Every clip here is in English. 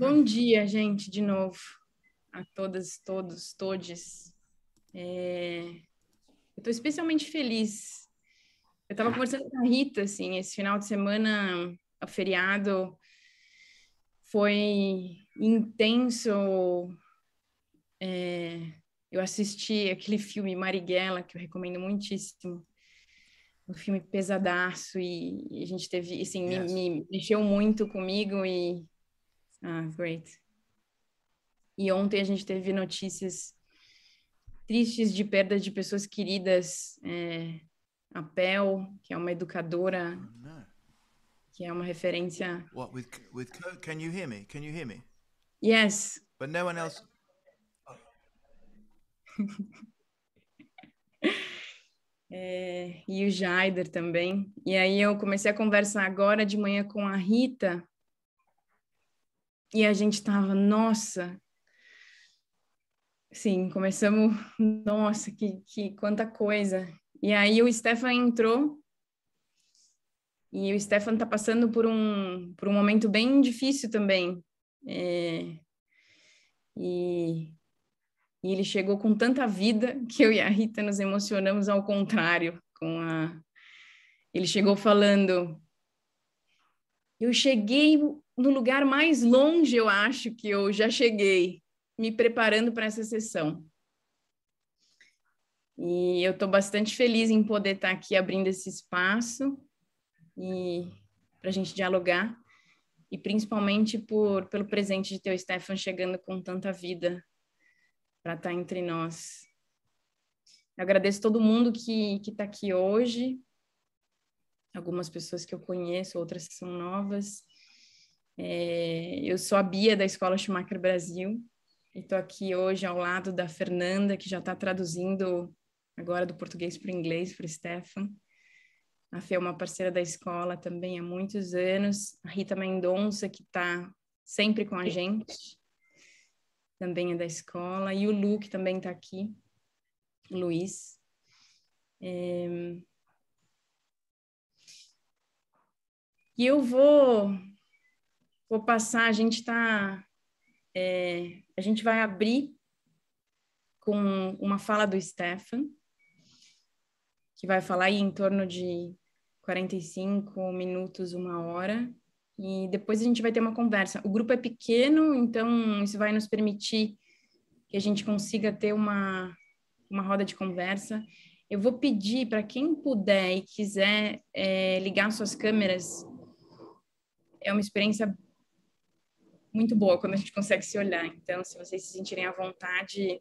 Bom dia, gente, de novo. A todas, todos, todes. É... Eu estou especialmente feliz. Eu estava conversando com a Rita, assim, esse final de semana, o feriado, foi intenso. É... Eu assisti aquele filme Marighella, que eu recomendo muitíssimo. Um filme pesadaço e, a gente teve, assim, yes. me, me mexeu muito comigo e ah, great. E ontem a gente teve notícias tristes de perda de pessoas queridas. É, a Pel, que é uma educadora, oh, que é uma referência. What with with can you hear me? Can you hear me? Yes. But no one else. é, e o Jaider também. E aí eu comecei a conversar agora de manhã com a Rita e a gente tava, nossa. Sim, começamos, nossa, que, que quanta coisa. E aí o Stefan entrou e o Stefan está passando por um, por um momento bem difícil também. É, e, e, ele chegou com tanta vida que eu e a Rita nos emocionamos ao contrário. Com a, ele chegou falando: Eu cheguei no lugar mais longe, eu acho que eu já cheguei, me preparando para essa sessão. E eu estou bastante feliz em poder estar tá aqui abrindo esse espaço e para a gente dialogar e principalmente por pelo presente de ter o Stefan chegando com tanta vida para estar tá entre nós. Eu agradeço todo mundo que que está aqui hoje, algumas pessoas que eu conheço, outras que são novas. É, eu sou a Bia da Escola Schumacher Brasil e estou aqui hoje ao lado da Fernanda, que já está traduzindo agora do português para o inglês para o Stefan. A Fê é uma parceira da escola também há muitos anos. A Rita Mendonça, que está sempre com a gente, também é da escola. E o Lu, que também está aqui, Luiz. É... E eu vou Vou passar, a gente está. É, a gente vai abrir com uma fala do Stefan, que vai falar aí em torno de 45 minutos, uma hora, e depois a gente vai ter uma conversa. O grupo é pequeno, então isso vai nos permitir que a gente consiga ter uma, uma roda de conversa. Eu vou pedir para quem puder e quiser é, ligar suas câmeras, é uma experiência muito boa quando a gente consegue se olhar. Então, se vocês se sentirem à vontade,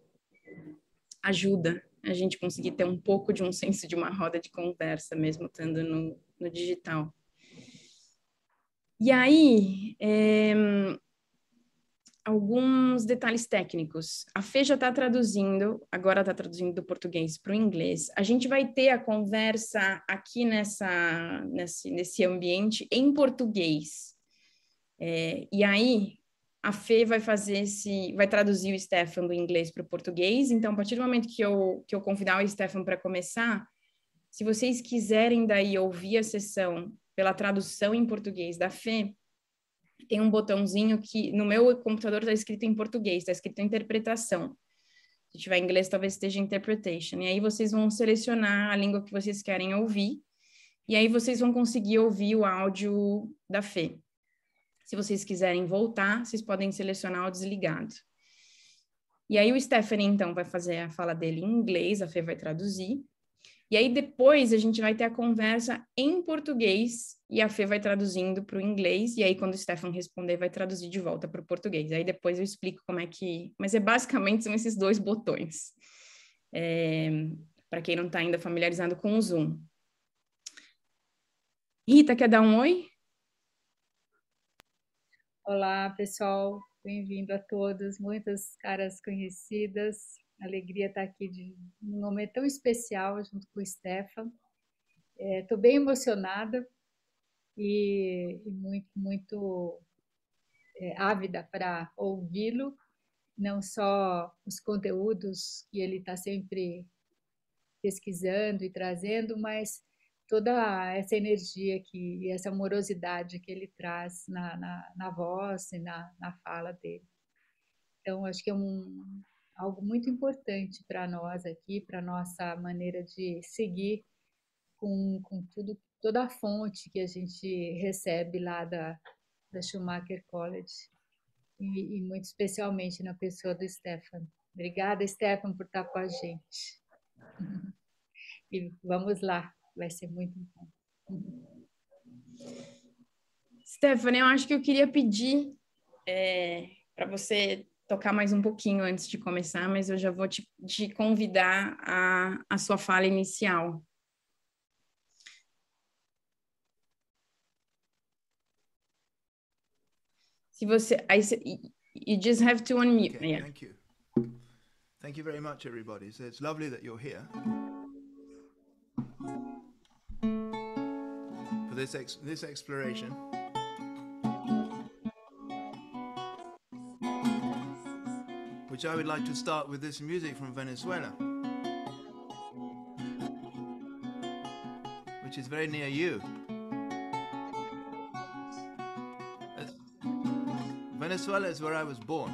ajuda a gente conseguir ter um pouco de um senso de uma roda de conversa, mesmo estando no, no digital. E aí, é, alguns detalhes técnicos. A Fê já está traduzindo, agora está traduzindo do português para o inglês. A gente vai ter a conversa aqui nessa, nesse, nesse ambiente em português. É, e aí, a Fê vai fazer esse, vai traduzir o Stefan do inglês para o português. Então, a partir do momento que eu, que eu convidar o Stefan para começar, se vocês quiserem daí ouvir a sessão pela tradução em português da Fê, tem um botãozinho que no meu computador está escrito em português, está escrito interpretação. Se tiver em inglês, talvez esteja interpretation. E aí vocês vão selecionar a língua que vocês querem ouvir, e aí vocês vão conseguir ouvir o áudio da Fê. Se vocês quiserem voltar, vocês podem selecionar o desligado. E aí o Stephanie, então, vai fazer a fala dele em inglês, a Fê vai traduzir. E aí depois a gente vai ter a conversa em português e a Fê vai traduzindo para o inglês. E aí quando o Stefan responder, vai traduzir de volta para o português. Aí depois eu explico como é que... Mas é basicamente são esses dois botões. É... Para quem não está ainda familiarizado com o Zoom. Rita, quer dar um oi? Olá, pessoal, bem-vindo a todos, muitas caras conhecidas. Alegria estar aqui de um momento tão especial junto com o Stefan. Estou é, bem emocionada e, e muito, muito é, ávida para ouvi-lo, não só os conteúdos que ele está sempre pesquisando e trazendo, mas toda essa energia que, essa amorosidade que ele traz na, na, na voz e na, na fala dele. Então, acho que é um, algo muito importante para nós aqui, para nossa maneira de seguir com, com tudo, toda a fonte que a gente recebe lá da, da Schumacher College, e, e muito especialmente na pessoa do Stefan. Obrigada, Stefan, por estar com a gente. E vamos lá, vai ser muito bom. Stephanie, eu acho que eu queria pedir é, para você tocar mais um pouquinho antes de começar, mas eu já vou te, te convidar a, a sua fala inicial. Se você, I, you just have to unmute. Okay, yeah. Thank you. Thank you very much, everybody. So it's lovely that you're here this ex- this exploration. Which I would like to start with this music from Venezuela, which is very near you. Venezuela is where I was born.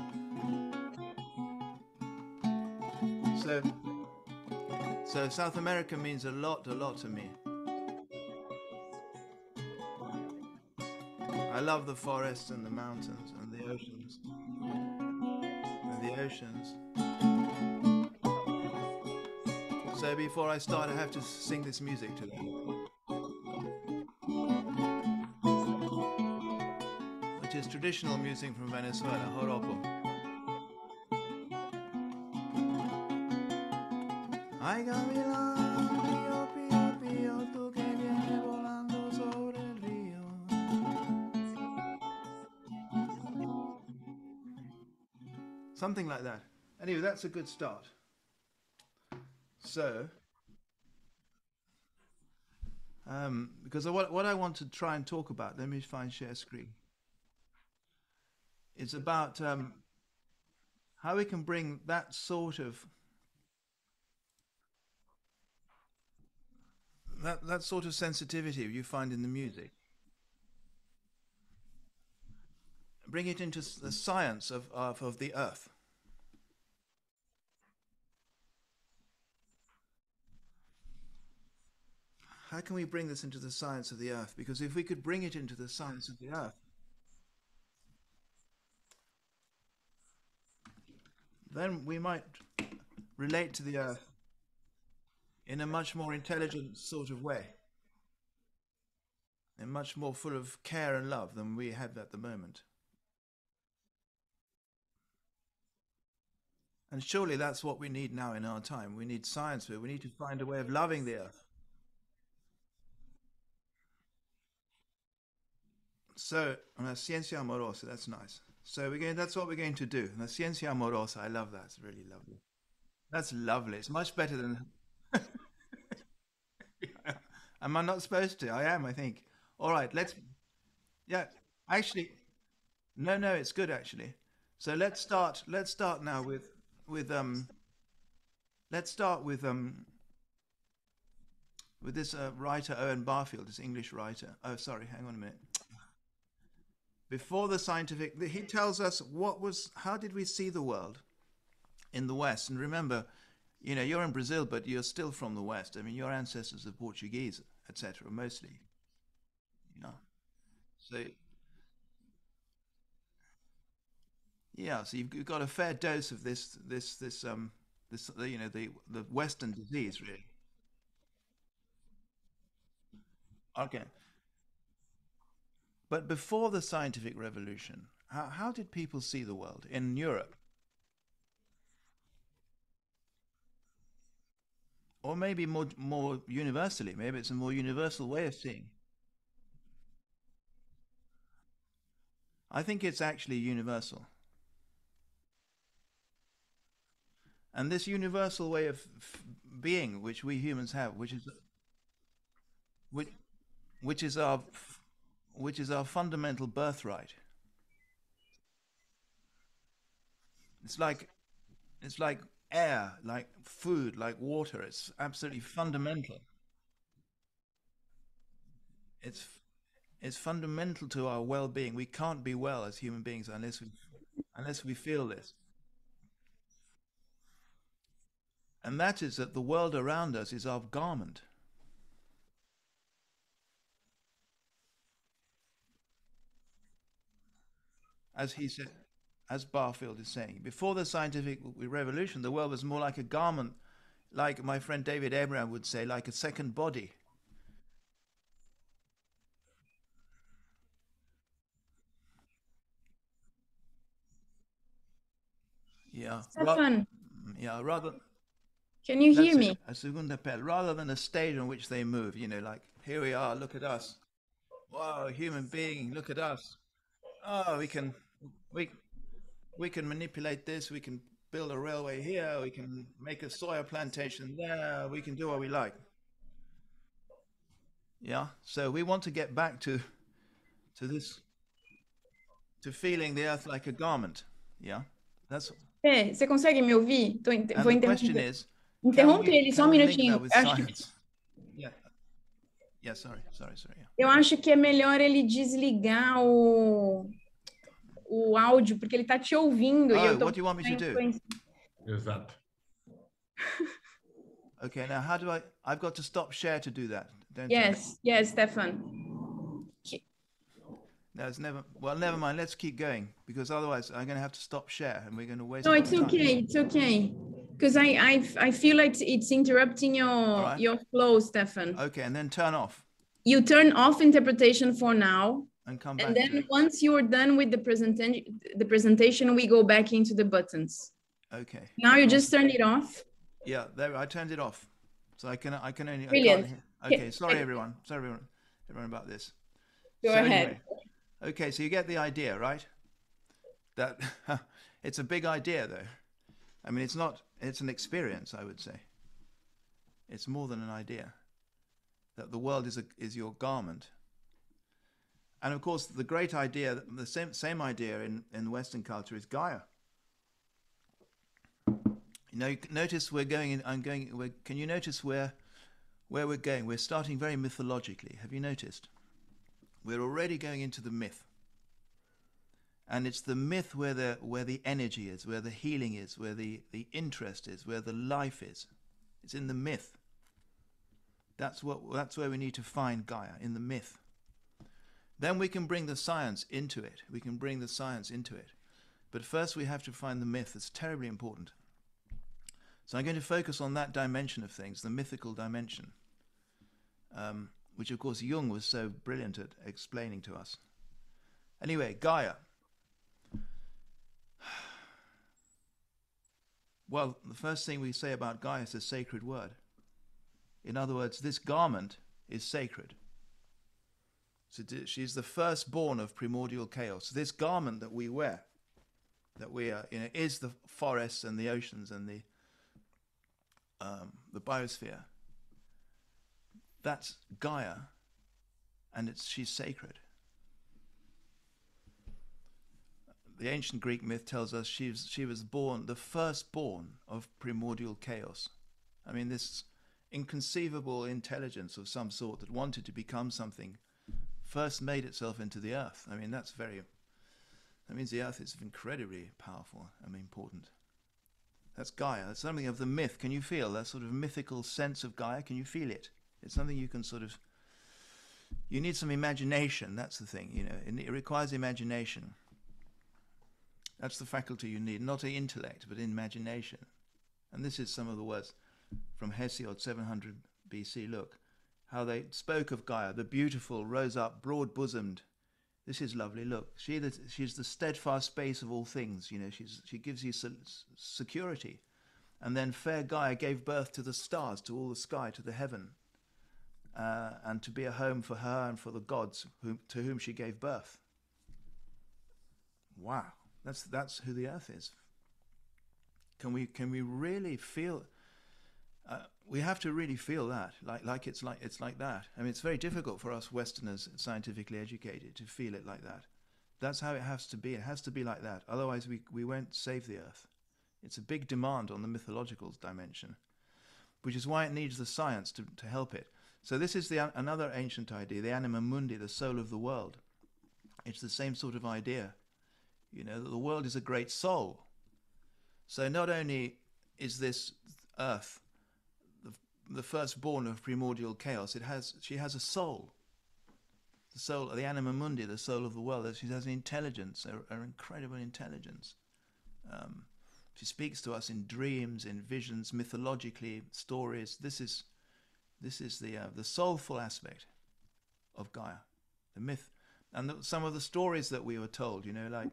So, so South America means a lot, a lot to me. I love the forests and the mountains and the oceans. And the oceans. So before I start, I have to sing this music to them. Which is traditional music from Venezuela, joropo. Ay, gavilán, Something like that. Anyway, that's a good start. So, um, because what, what I want to try and talk about, let me find share screen. It's about um, how we can bring that sort of that that sort of sensitivity you find in the music bring it into the science of, of, of the earth how can we bring this into the science of the earth because if we could bring it into the science of the earth then we might relate to the earth in a much more intelligent sort of way and much more full of care and love than we have at the moment. And surely that's what we need now in our time. We need science. We need to find a way of loving the earth. So, una ciencia amorosa, that's nice. So we're going, that's what we're going to do. Una ciencia amorosa, I love that. It's really lovely. That's lovely. It's much better than. am I not supposed to? I am, I think. All right, let's. Yeah, actually, no, no, it's good actually. So let's start. Let's start now with with um. Let's start with um. With this uh, writer Owen Barfield, this English writer. Oh, sorry, hang on a minute. Before the scientific, he tells us what was. How did we see the world in the West? And remember, you know, you're in Brazil, but you're still from the West. I mean, your ancestors are Portuguese, etc., mostly. You know, so yeah, so you've got a fair dose of this, this, this, um, this, you know, the the Western disease, really. Okay, but before the scientific revolution, how how did people see the world in Europe, or maybe more more universally? Maybe it's a more universal way of seeing. I think it's actually universal. And this universal way of being, which we humans have, which is which, which is our which is our fundamental birthright. It's like it's like air, like food, like water. It's absolutely fundamental. it's it's fundamental to our well-being. We can't be well as human beings unless we unless we feel this. And that is that the world around us is our garment. As he said, as Barfield is saying, before the scientific revolution, the world was more like a garment, like my friend David Abram would say, like a second body. Yeah. Stephan, mm, yeah, rather can you hear me? it, a segunda pelle, rather than a stage on which they move. You know, like here we are, look at us. Wow, human being, look at us. Oh, we can, we, we can manipulate this. We can build a railway here. We can make a soya plantation there. We can do what we like. Yeah. So we want to get back to, to this, to feeling the earth like a garment. Yeah. That's É, você consegue me ouvir? Tô, inter- vou interromper. is, Interrompe ele só um minutinho. Acho que? Yeah. Yeah. Sorry. Sorry. Sorry. Yeah. eu acho que é melhor ele desligar o, o áudio, porque ele tá te ouvindo e Oh, eu tô what do you want me to do? Exato. Okay, now how do I? I've got to stop share to do that. Don't I? Yes, yes, Stephan. No, it's never. Well, never mind. Let's keep going because otherwise I'm going to have to stop share and we're going to waste. No, it's of time. okay, it's okay. Because I, I, I feel like it's interrupting your, right. your flow, Stephan. Okay, and then turn off You turn off interpretation for now, and come back. and then once you are done with the presentation, the presentation, we go back into the buttons. Okay. Now you just turn it off. Yeah, there. I turned it off, so I can. I can only. Brilliant. Okay. Sorry, everyone. Sorry, everyone. Everyone about this. Go So ahead. anyway, okay, so you get the idea, right? That it's a big idea, though. I mean, it's not. It's an experience, I would say. It's more than an idea. That the world is a, is your garment. And of course, the great idea, the same same idea in in Western culture is Gaia. You know, notice we're going in. I'm going. We're, can you notice where where we're going? We're starting very mythologically. Have you noticed? we're already going into the myth and it's the myth where the where the energy is where the healing is where the the interest is where the life is it's in the myth that's what that's where we need to find gaia in the myth then we can bring the science into it we can bring the science into it but first we have to find the myth it's terribly important so i'm going to focus on that dimension of things the mythical dimension um, which of course Jung was so brilliant at explaining to us. Anyway, Gaia. Well, the first thing we say about Gaia is a sacred word. In other words, this garment is sacred. So she's the firstborn of primordial chaos. This garment that we wear, that we are, you know, is the forests and the oceans and the um, the biosphere that's Gaia, and it's she's sacred. The ancient Greek myth tells us she was, she was born, the firstborn of primordial chaos. I mean, this inconceivable intelligence of some sort that wanted to become something first made itself into the earth. I mean, that's very, that means the earth is incredibly powerful and important. That's Gaia. That's something of the myth. Can you feel that sort of mythical sense of Gaia? Can you feel it? It's something you can sort of. You need some imagination. That's the thing. You know, it, requires imagination. That's the faculty you need, not intellect, but imagination. And this is some of the words from Hesiod, 700 BC. Look how they spoke of Gaia, the beautiful, rose up, broad bosomed. This is lovely. Look, she the, she's the steadfast space of all things. You know, she's she gives you security. And then fair Gaia gave birth to the stars, to all the sky, to the heaven, uh, and to be a home for her and for the gods whom, to whom she gave birth. Wow, that's that's who the earth is. Can we can we really feel? Uh, we have to really feel that, like like it's like it's like that. I mean, it's very difficult for us Westerners, scientifically educated, to feel it like that. That's how it has to be. It has to be like that. Otherwise, we we won't save the earth. It's a big demand on the mythological dimension, which is why it needs the science to, to help it. So this is the another ancient idea, the anima mundi, the soul of the world. It's the same sort of idea, you know, that the world is a great soul. So not only is this earth the, firstborn of primordial chaos, it has she has a soul. The soul, the anima mundi, the soul of the world. She has an intelligence, an incredible intelligence. Um, she speaks to us in dreams, in visions, mythologically, stories. This is this is the uh, the soulful aspect of Gaia, the myth, and the, some of the stories that we were told. You know, like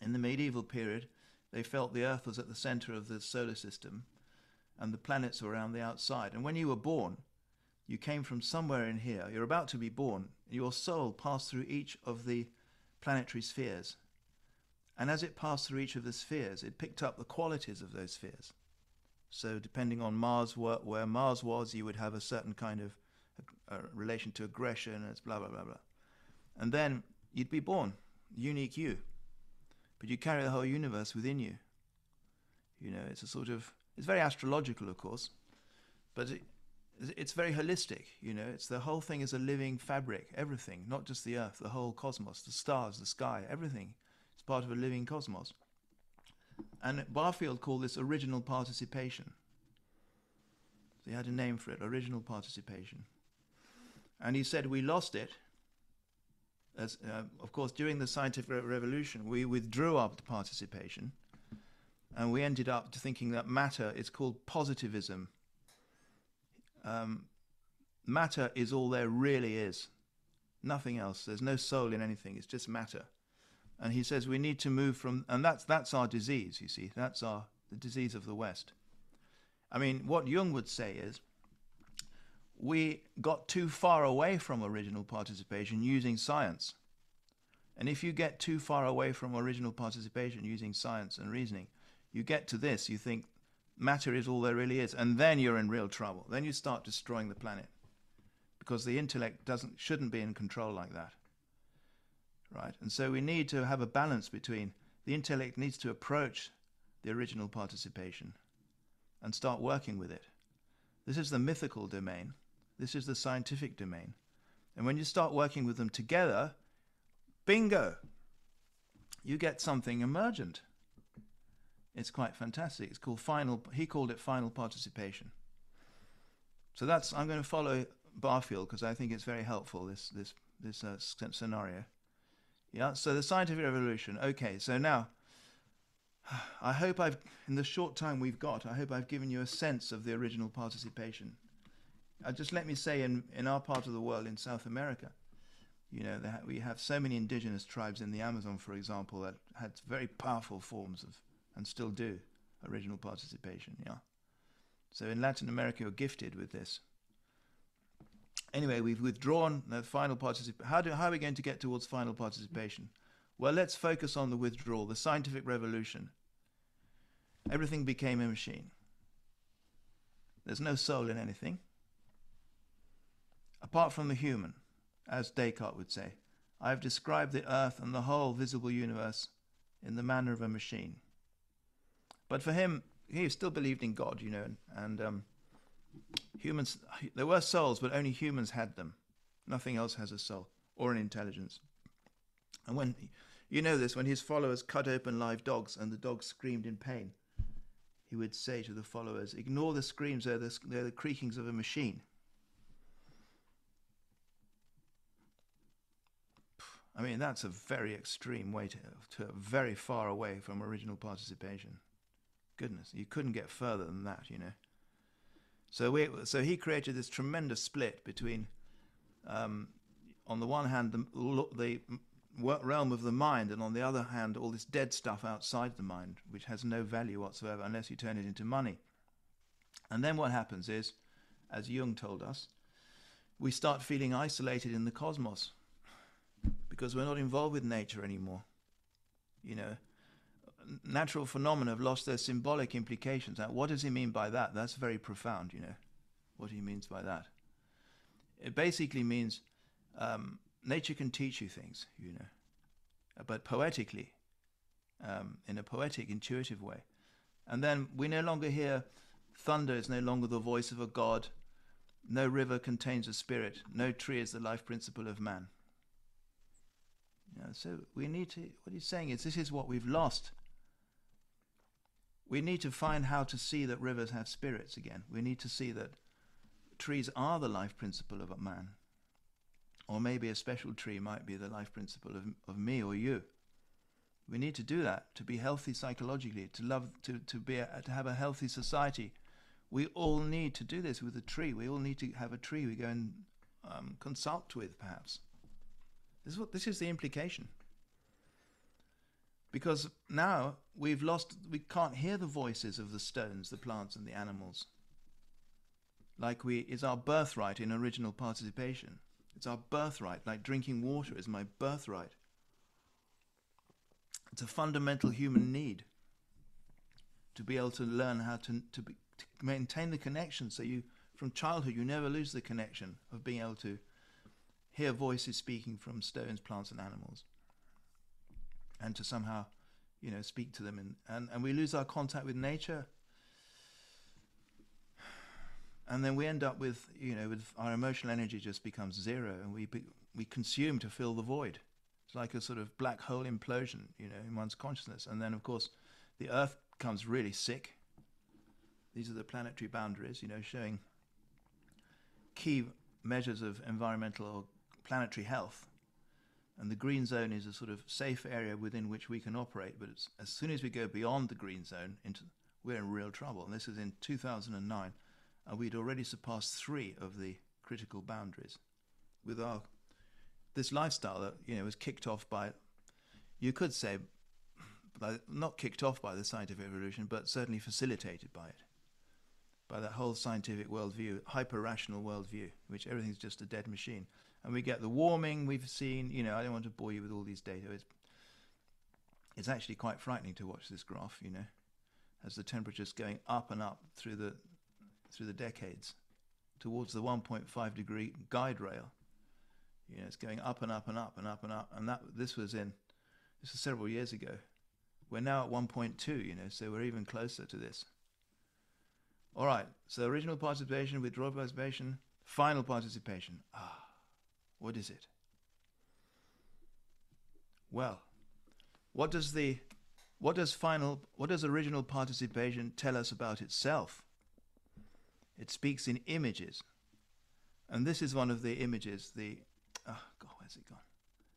in the medieval period, they felt the Earth was at the center of the solar system, and the planets were around the outside. And when you were born, you came from somewhere in here. You're about to be born. Your soul passed through each of the planetary spheres. And as it passed through each of the spheres, it picked up the qualities of those spheres. So depending on Mars, where, where Mars was, you would have a certain kind of relation to aggression, and it's blah blah blah blah. And then you'd be born, unique you. But you carry the whole universe within you. You know, it's a sort of it's very astrological, of course, but it, it's very holistic. You know, it's the whole thing is a living fabric. Everything, not just the Earth, the whole cosmos, the stars, the sky, everything. It's part of a living cosmos. And Barfield called this original participation. So he had a name for it, original participation. And he said we lost it. As, uh, of course, during the scientific revolution, we withdrew our participation, and we ended up thinking that matter is called positivism. Um, matter is all there really is, nothing else. There's no soul in anything. It's just matter. And he says we need to move from, and that's that's our disease. You see, that's our the disease of the West. I mean, what Jung would say is we got too far away from original participation using science. And if you get too far away from original participation using science and reasoning, you get to this, you think matter is all there really is, and then you're in real trouble. Then you start destroying the planet. Because the intellect doesn't shouldn't be in control like that right? And so we need to have a balance between the intellect needs to approach the original participation and start working with it. This is the mythical domain. This is the scientific domain. And when you start working with them together, bingo, you get something emergent. It's quite fantastic. It's called final, he called it final participation. So that's, I'm going to follow Barfield because I think it's very helpful, this, this, this uh, scenario. Yeah, so the scientific revolution. Okay, so now I hope I've, in the short time we've got, I hope I've given you a sense of the original participation. Uh, just let me say, in, in our part of the world, in South America, you know, we have so many indigenous tribes in the Amazon, for example, that had very powerful forms of, and still do, original participation. Yeah. So in Latin America, you're gifted with this anyway, we've withdrawn the final participation. How, how are we going to get towards final participation? Well, let's focus on the withdrawal, the scientific revolution. Everything became a machine. There's no soul in anything. Apart from the human, as Descartes would say, I have described the earth and the whole visible universe in the manner of a machine. But for him, he still believed in God, you know, and, and um, humans, there were souls, but only humans had them. Nothing else has a soul or an intelligence. And when, you know this, when his followers cut open live dogs and the dogs screamed in pain, he would say to the followers, Ignore the screams, they're the, they're the creakings of a machine. I mean, that's a very extreme way to, to very far away from original participation. Goodness, you couldn't get further than that, you know. So we, so he created this tremendous split between, um, on the one hand, the, the realm of the mind, and on the other hand, all this dead stuff outside the mind, which has no value whatsoever unless you turn it into money. And then what happens is, as Jung told us, we start feeling isolated in the cosmos because we're not involved with nature anymore. You know, natural phenomena have lost their symbolic implications. Now, what does he mean by that? That's very profound, you know, what he means by that. It basically means um, nature can teach you things, you know, but poetically, um, in a poetic, intuitive way. And then we no longer hear thunder is no longer the voice of a god. No river contains a spirit. No tree is the life principle of man. You know, so we need to, what he's saying is this is what we've lost. We need to find how to see that rivers have spirits again. We need to see that trees are the life principle of a man. Or maybe a special tree might be the life principle of, of me or you. We need to do that to be healthy psychologically, to love, to, to, be a, to have a healthy society. We all need to do this with a tree. We all need to have a tree we go and um, consult with, perhaps. This is, what, this is the implication. Because now we've lost, we can't hear the voices of the stones, the plants, and the animals. Like we, it's our birthright in original participation. It's our birthright, like drinking water is my birthright. It's a fundamental human need to be able to learn how to, to, be, to maintain the connection so you, from childhood, you never lose the connection of being able to hear voices speaking from stones, plants, and animals, and to somehow, you know, speak to them. And, and, and we lose our contact with nature. And then we end up with, you know, with our emotional energy just becomes zero, and we be, we consume to fill the void. It's like a sort of black hole implosion, you know, in one's consciousness. And then, of course, the Earth becomes really sick. These are the planetary boundaries, you know, showing key measures of environmental or planetary health. And the green zone is a sort of safe area within which we can operate. But as soon as we go beyond the green zone, into, we're in real trouble. And this is in 2009, and we'd already surpassed three of the critical boundaries with our this lifestyle that you know was kicked off by, you could say, not kicked off by the scientific revolution, but certainly facilitated by it, by that whole scientific worldview, hyper rational worldview, which everything's just a dead machine and we get the warming we've seen. You know, I don't want to bore you with all these data. It's, it's actually quite frightening to watch this graph. You know, as the temperature's going up and up through the through the decades towards the 1.5 degree guide rail. You know, it's going up and up and up and up and up. And that this was in this was several years ago. We're now at 1.2. You know, so we're even closer to this. All right. So original participation, withdrawal participation, final participation. Ah. What is it? Well, what does the what does final what does original participation tell us about itself? It speaks in images. And this is one of the images, the oh God, where's it gone?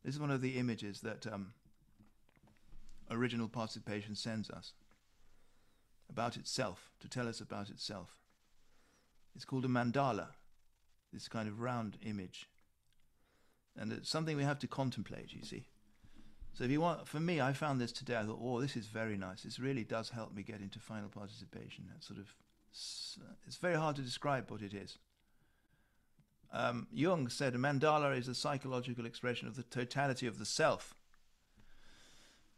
This is one of the images that um, original participation sends us about itself, to tell us about itself. It's called a mandala, this kind of round image. And it's something we have to contemplate, you see. So if you want, for me, I found this today. I thought, oh, this is very nice. This really does help me get into final participation. That sort of, it's very hard to describe what it is. Um, Jung said a mandala is a psychological expression of the totality of the self.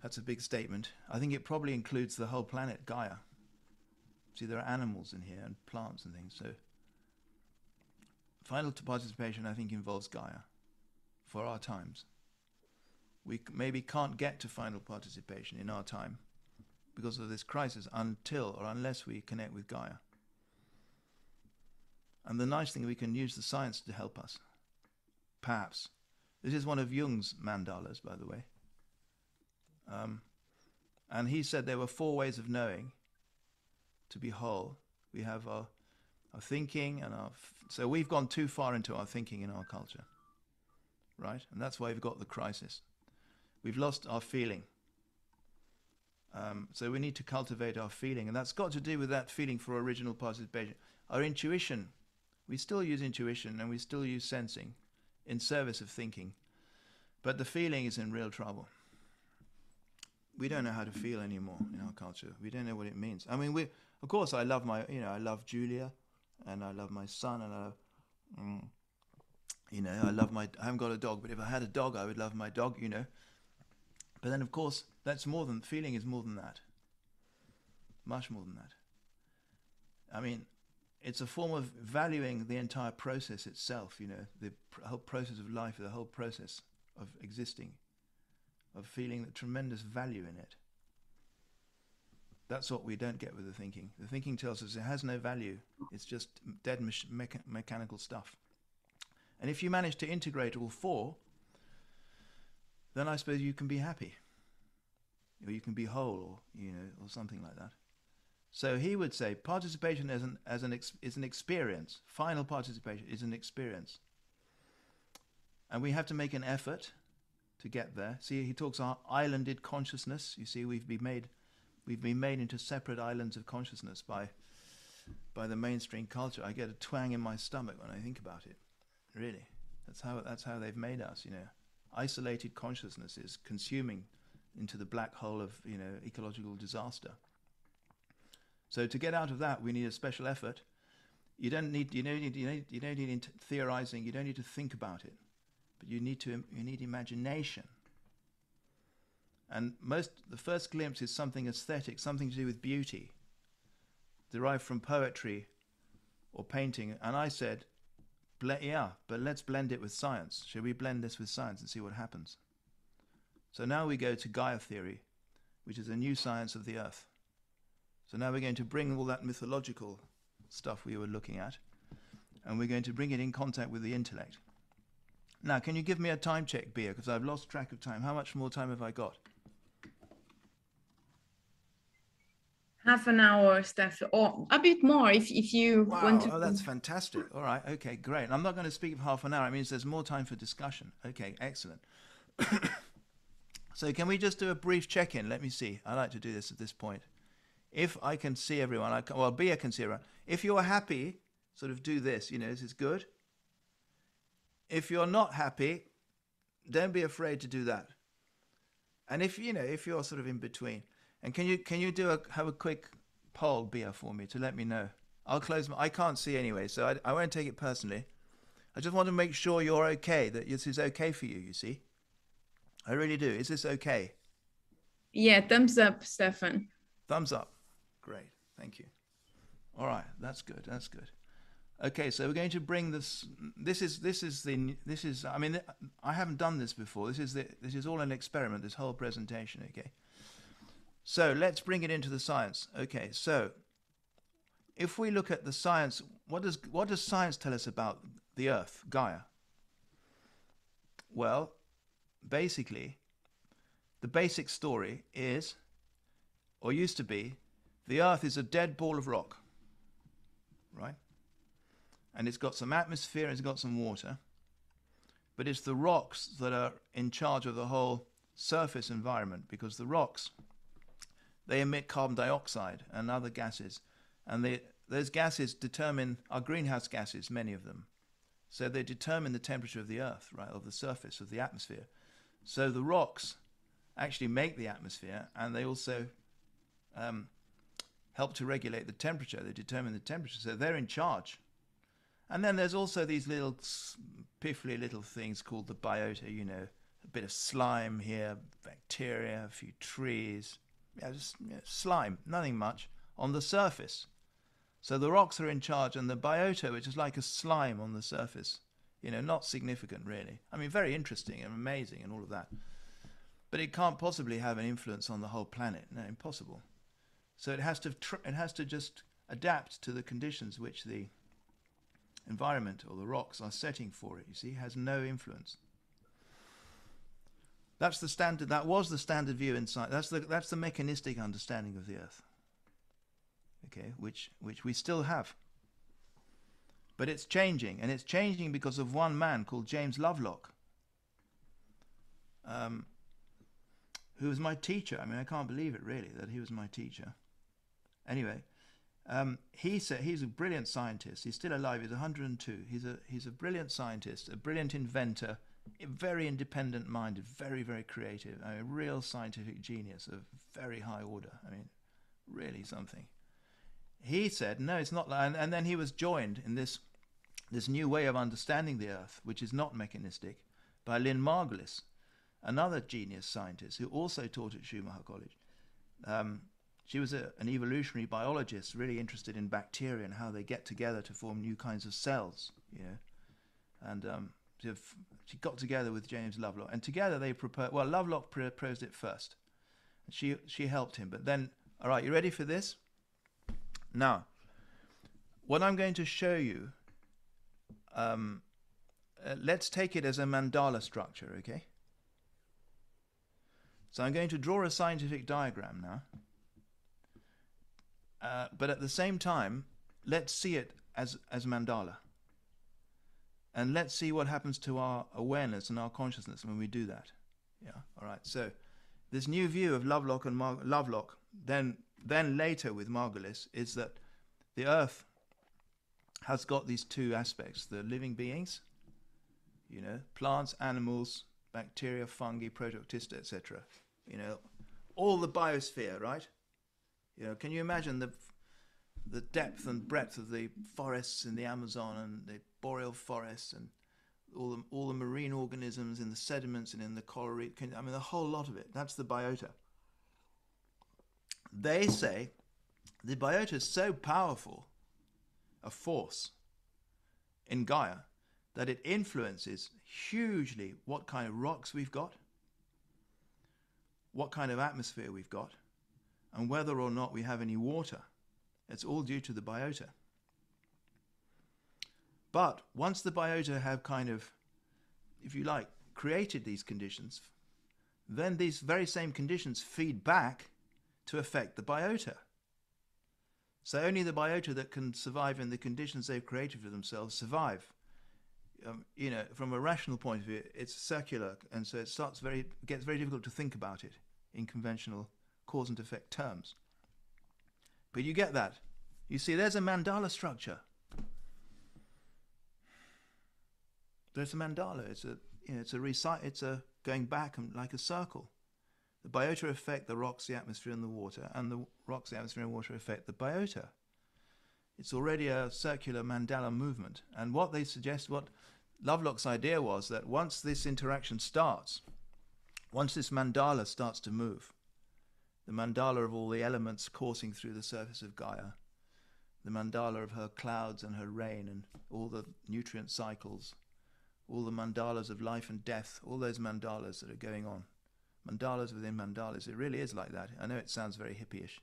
That's a big statement. I think it probably includes the whole planet, Gaia. See, there are animals in here and plants and things. So, final participation, I think, involves Gaia for our times. We maybe can't get to final participation in our time because of this crisis until or unless we connect with Gaia. And the nice thing, we can use the science to help us. Perhaps. This is one of Jung's mandalas, by the way. Um, and he said there were four ways of knowing to be whole. We have our, our thinking and our. So we've gone too far into our thinking in our culture right? And that's why we've got the crisis. We've lost our feeling. Um, so we need to cultivate our feeling, and that's got to do with that feeling for original participation. Our intuition, we still use intuition and we still use sensing in service of thinking, but the feeling is in real trouble. We don't know how to feel anymore in our culture. We don't know what it means. I mean, we, of course, I love my, you know, I love Julia, and I love my son, and I love, mm, you know, I love my. I haven't got a dog, but if I had a dog, I would love my dog. You know. But then, of course, that's more than feeling is more than that. Much more than that. I mean, it's a form of valuing the entire process itself. You know, the pr- whole process of life, the whole process of existing, of feeling the tremendous value in it. That's what we don't get with the thinking. The thinking tells us it has no value. It's just dead mecha- mechanical stuff. And if you manage to integrate all four, then I suppose you can be happy, or you can be whole, or you know, or something like that. So he would say participation as an as an ex, is an experience. Final participation is an experience, and we have to make an effort to get there. See, he talks about islanded consciousness. You see, we've been made we've been made into separate islands of consciousness by by the mainstream culture. I get a twang in my stomach when I think about it. Really, that's how that's how they've made us. You know, isolated consciousness is consuming into the black hole of you know ecological disaster. So to get out of that, we need a special effort. You don't need you don't need you don't, you don't need theorizing. You don't need to think about it, but you need to you need imagination. And most the first glimpse is something aesthetic, something to do with beauty, derived from poetry or painting. And I said, yeah, but let's blend it with science. Shall we blend this with science and see what happens? So now we go to Gaia theory, which is a new science of the earth. So now we're going to bring all that mythological stuff we were looking at, and we're going to bring it in contact with the intellect. Now, can you give me a time check, Bia? Because I've lost track of time. How much more time have I got? Half an hour, Steph, or a bit more if, if you wow. want to. Oh, that's fantastic. All right. Okay, great. I'm not going to speak for half an hour. It means there's more time for discussion. Okay, excellent. so, can we just do a brief check in? Let me see. I like to do this at this point. If I can see everyone, I can, well, can see everyone. If you're happy, sort of do this. You know, this is good. If you're not happy, don't be afraid to do that. And if you know, if you're sort of in between, and can you can you do a have a quick poll, Bia, for me to let me know? I'll close my. I can't see anyway, so I, I won't take it personally. I just want to make sure you're okay. That this is okay for you. You see, I really do. Is this okay? Yeah, thumbs up, Stephan. Thumbs up. Great. Thank you. All right, that's good. That's good. Okay, so we're going to bring this. This is this is the this is. I mean, I haven't done this before. This is the this is all an experiment. This whole presentation. Okay. So let's bring it into the science. Okay, so if we look at the science, what does what does science tell us about the Earth, Gaia? Well, basically, the basic story is, or used to be, the Earth is a dead ball of rock, right? And it's got some atmosphere, it's got some water, but it's the rocks that are in charge of the whole surface environment because the rocks they emit carbon dioxide and other gases. And they, those gases determine our greenhouse gases, many of them. So they determine the temperature of the Earth, right, of the surface of the atmosphere. So the rocks actually make the atmosphere, and they also um, help to regulate the temperature. They determine the temperature, so they're in charge. And then there's also these little piffly little things called the biota. You know, a bit of slime here, bacteria, a few trees, yeah, just slime, nothing much, on the surface. So the rocks are in charge, and the biota, which is like a slime on the surface, you know, not significant really. I mean, very interesting and amazing and all of that. But it can't possibly have an influence on the whole planet. No, impossible. So it has to it has to just adapt to the conditions which the environment or the rocks are setting for it. You see, it has no influence. That's the standard. That was the standard view in science. That's the that's the mechanistic understanding of the Earth. Okay, which which we still have. But it's changing, and it's changing because of one man called James Lovelock, um, who was my teacher. I mean, I can't believe it really that he was my teacher. Anyway, um, he said he's a brilliant scientist. He's still alive. He's 102. He's a he's a brilliant scientist, a brilliant inventor, very independent minded, very, very creative. I mean, real scientific genius of very high order. I mean, really something. He said, no, it's not. And, and then he was joined in this, this new way of understanding the Earth, which is not mechanistic, by Lynn Margulis, another genius scientist who also taught at Schumacher College. Um, she was a, an evolutionary biologist, really interested in bacteria and how they get together to form new kinds of cells. You know, and um, she got together with James Lovelock, and together they proposed. Well, Lovelock proposed it first, and she she helped him. But then All right, you ready for this? Now, what I'm going to show you, um, uh, let's take it as a mandala structure, okay? So I'm going to draw a scientific diagram now. Uh, but at the same time, let's see it as, as mandala. And let's see what happens to our awareness and our consciousness when we do that. Yeah, all right. So this new view of Lovelock and Mar- Lovelock, then then later with Margulis, is that the Earth has got these two aspects: the living beings, you know, plants, animals, bacteria, fungi, protoctista, etc. You know, all the biosphere, right? You know, can you imagine the the depth and breadth of the forests in the Amazon and the boreal forests and all the, all the marine organisms in the sediments and in the coral reef. I mean, the whole lot of it. That's the biota. They say the biota is so powerful a force in Gaia that it influences hugely what kind of rocks we've got, what kind of atmosphere we've got, and whether or not we have any water. It's all due to the biota. But once the biota have kind of, if you like, created these conditions, then these very same conditions feed back to affect the biota. So only the biota that can survive in the conditions they've created for themselves survive. Um, you know, from a rational point of view, it's circular, and so it starts very gets very difficult to think about it in conventional cause and effect terms. But you get that. You see, there's a mandala structure. There's a mandala. It's a you know, it's a recite. It's a going back and like a circle. The biota affect the rocks, the atmosphere, and the water, and the rocks, the atmosphere, and water affect the biota. It's already a circular mandala movement. And what they suggest, what Lovelock's idea was that once this interaction starts, once this mandala starts to move, the mandala of all the elements coursing through the surface of Gaia, the mandala of her clouds and her rain and all the nutrient cycles, all the mandalas of life and death, all those mandalas that are going on. Mandalas within mandalas. It really is like that. I know it sounds very hippyish,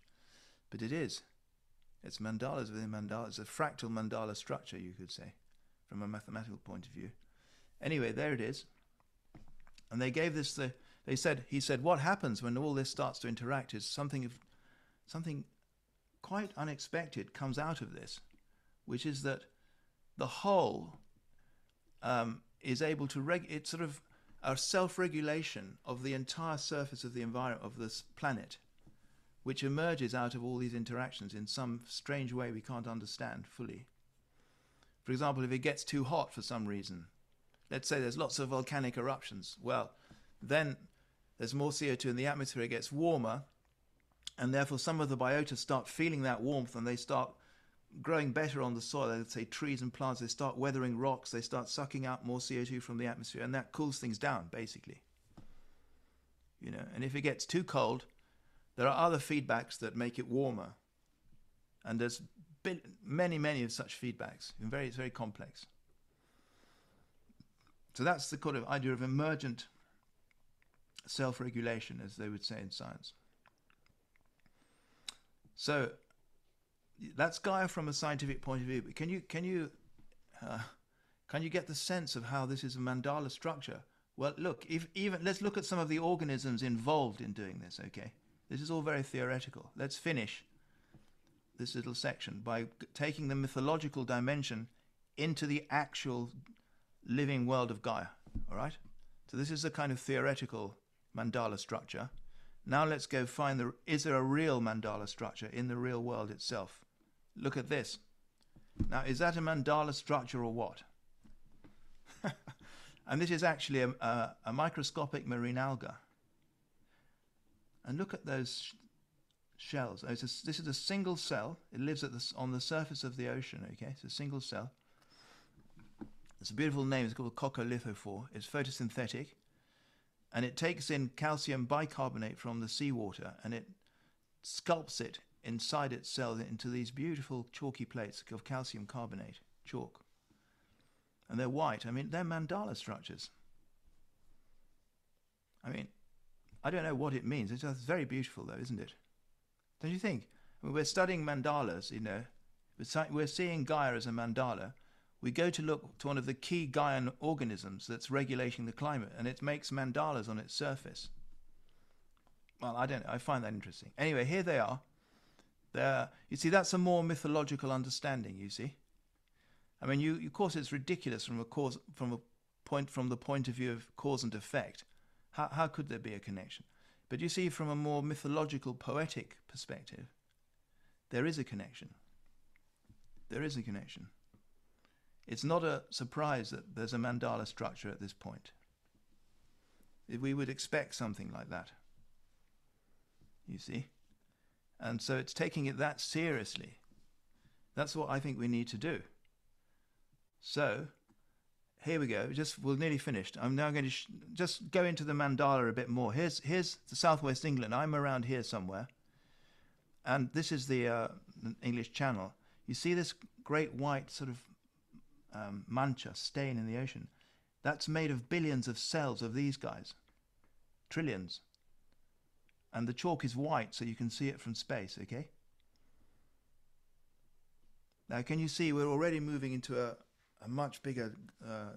but it is. It's mandalas within mandalas. It's a fractal mandala structure, you could say, from a mathematical point of view. Anyway, there it is. And they gave this the they said he said what happens when all this starts to interact is something of something quite unexpected comes out of this, which is that the whole um, is able to reg- it's sort of a self-regulation of the entire surface of the environment of this planet, which emerges out of all these interactions in some strange way we can't understand fully. For example, if it gets too hot for some reason, let's say there's lots of volcanic eruptions, well, then there's more CO2 in the atmosphere, it gets warmer, and therefore some of the biota start feeling that warmth and they start growing better on the soil. Let's say trees and plants, they start weathering rocks, they start sucking out more CO2 from the atmosphere, and that cools things down, basically. You know, and if it gets too cold, there are other feedbacks that make it warmer. And there's been many, many of such feedbacks. Very, it's very complex. So that's the kind of idea of emergent self-regulation, as they would say in science. So that's Gaia from a scientific point of view. But can you can you uh, can you get the sense of how this is a mandala structure? Well, look, if even let's look at some of the organisms involved in doing this. Okay, this is all very theoretical. Let's finish this little section by taking the mythological dimension into the actual living world of Gaia. All right. So this is a kind of theoretical mandala structure. Now let's go find the is there a real mandala structure in the real world itself? Look at this. Now is that a mandala structure or what? and this is actually a, a, a, microscopic marine alga. And look at those sh shells. Oh, a, this is a single cell. It lives the, on the surface of the ocean. Okay, it's a single cell. It's a beautiful name. It's called coccolithophore. It's photosynthetic and it takes in calcium bicarbonate from the seawater and it sculpts it inside its cell into these beautiful chalky plates of calcium carbonate, chalk. And they're white. I mean, they're mandala structures. I mean, I don't know what it means. It's very beautiful, though, isn't it? Don't you think? When we're studying mandalas, you know, we're seeing Gaia as a mandala. We go to look to one of the key Gaian organisms that's regulating the climate, and it makes mandalas on its surface. Well, I don't know. I find that interesting. Anyway, here they are. They're, you see, that's a more mythological understanding. You see, I mean, you, of course, it's ridiculous from a cause, from a point, from the point of view of cause and effect. How, how could there be a connection? But you see, from a more mythological, poetic perspective, there is a connection. There is a connection. It's not a surprise that there's a mandala structure at this point. We would expect something like that. You see? And so it's taking it that seriously. That's what I think we need to do. So, here we go. Just we're nearly finished. I'm now going to just go into the mandala a bit more. Here's here's the southwest England. I'm around here somewhere, and this is the, uh, the English Channel. You see this great white sort of um, mancha stain in the ocean. That's made of billions of cells of these guys, trillions. And the chalk is white, so you can see it from space. Okay. Now, can you see we're already moving into a a much bigger uh,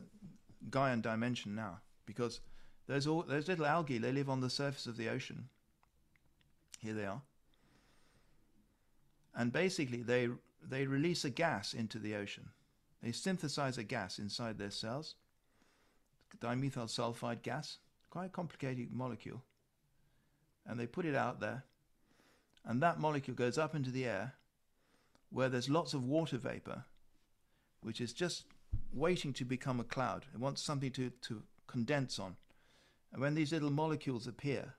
Gaian dimension now because those all those little algae they live on the surface of the ocean. Here they are, and basically they they release a gas into the ocean. They synthesize a gas inside their cells, dimethyl sulfide gas, quite a complicated molecule, and they put it out there, and that molecule goes up into the air, where there's lots of water vapor, which is just waiting to become a cloud. It wants something to, to condense on. And when these little molecules appear,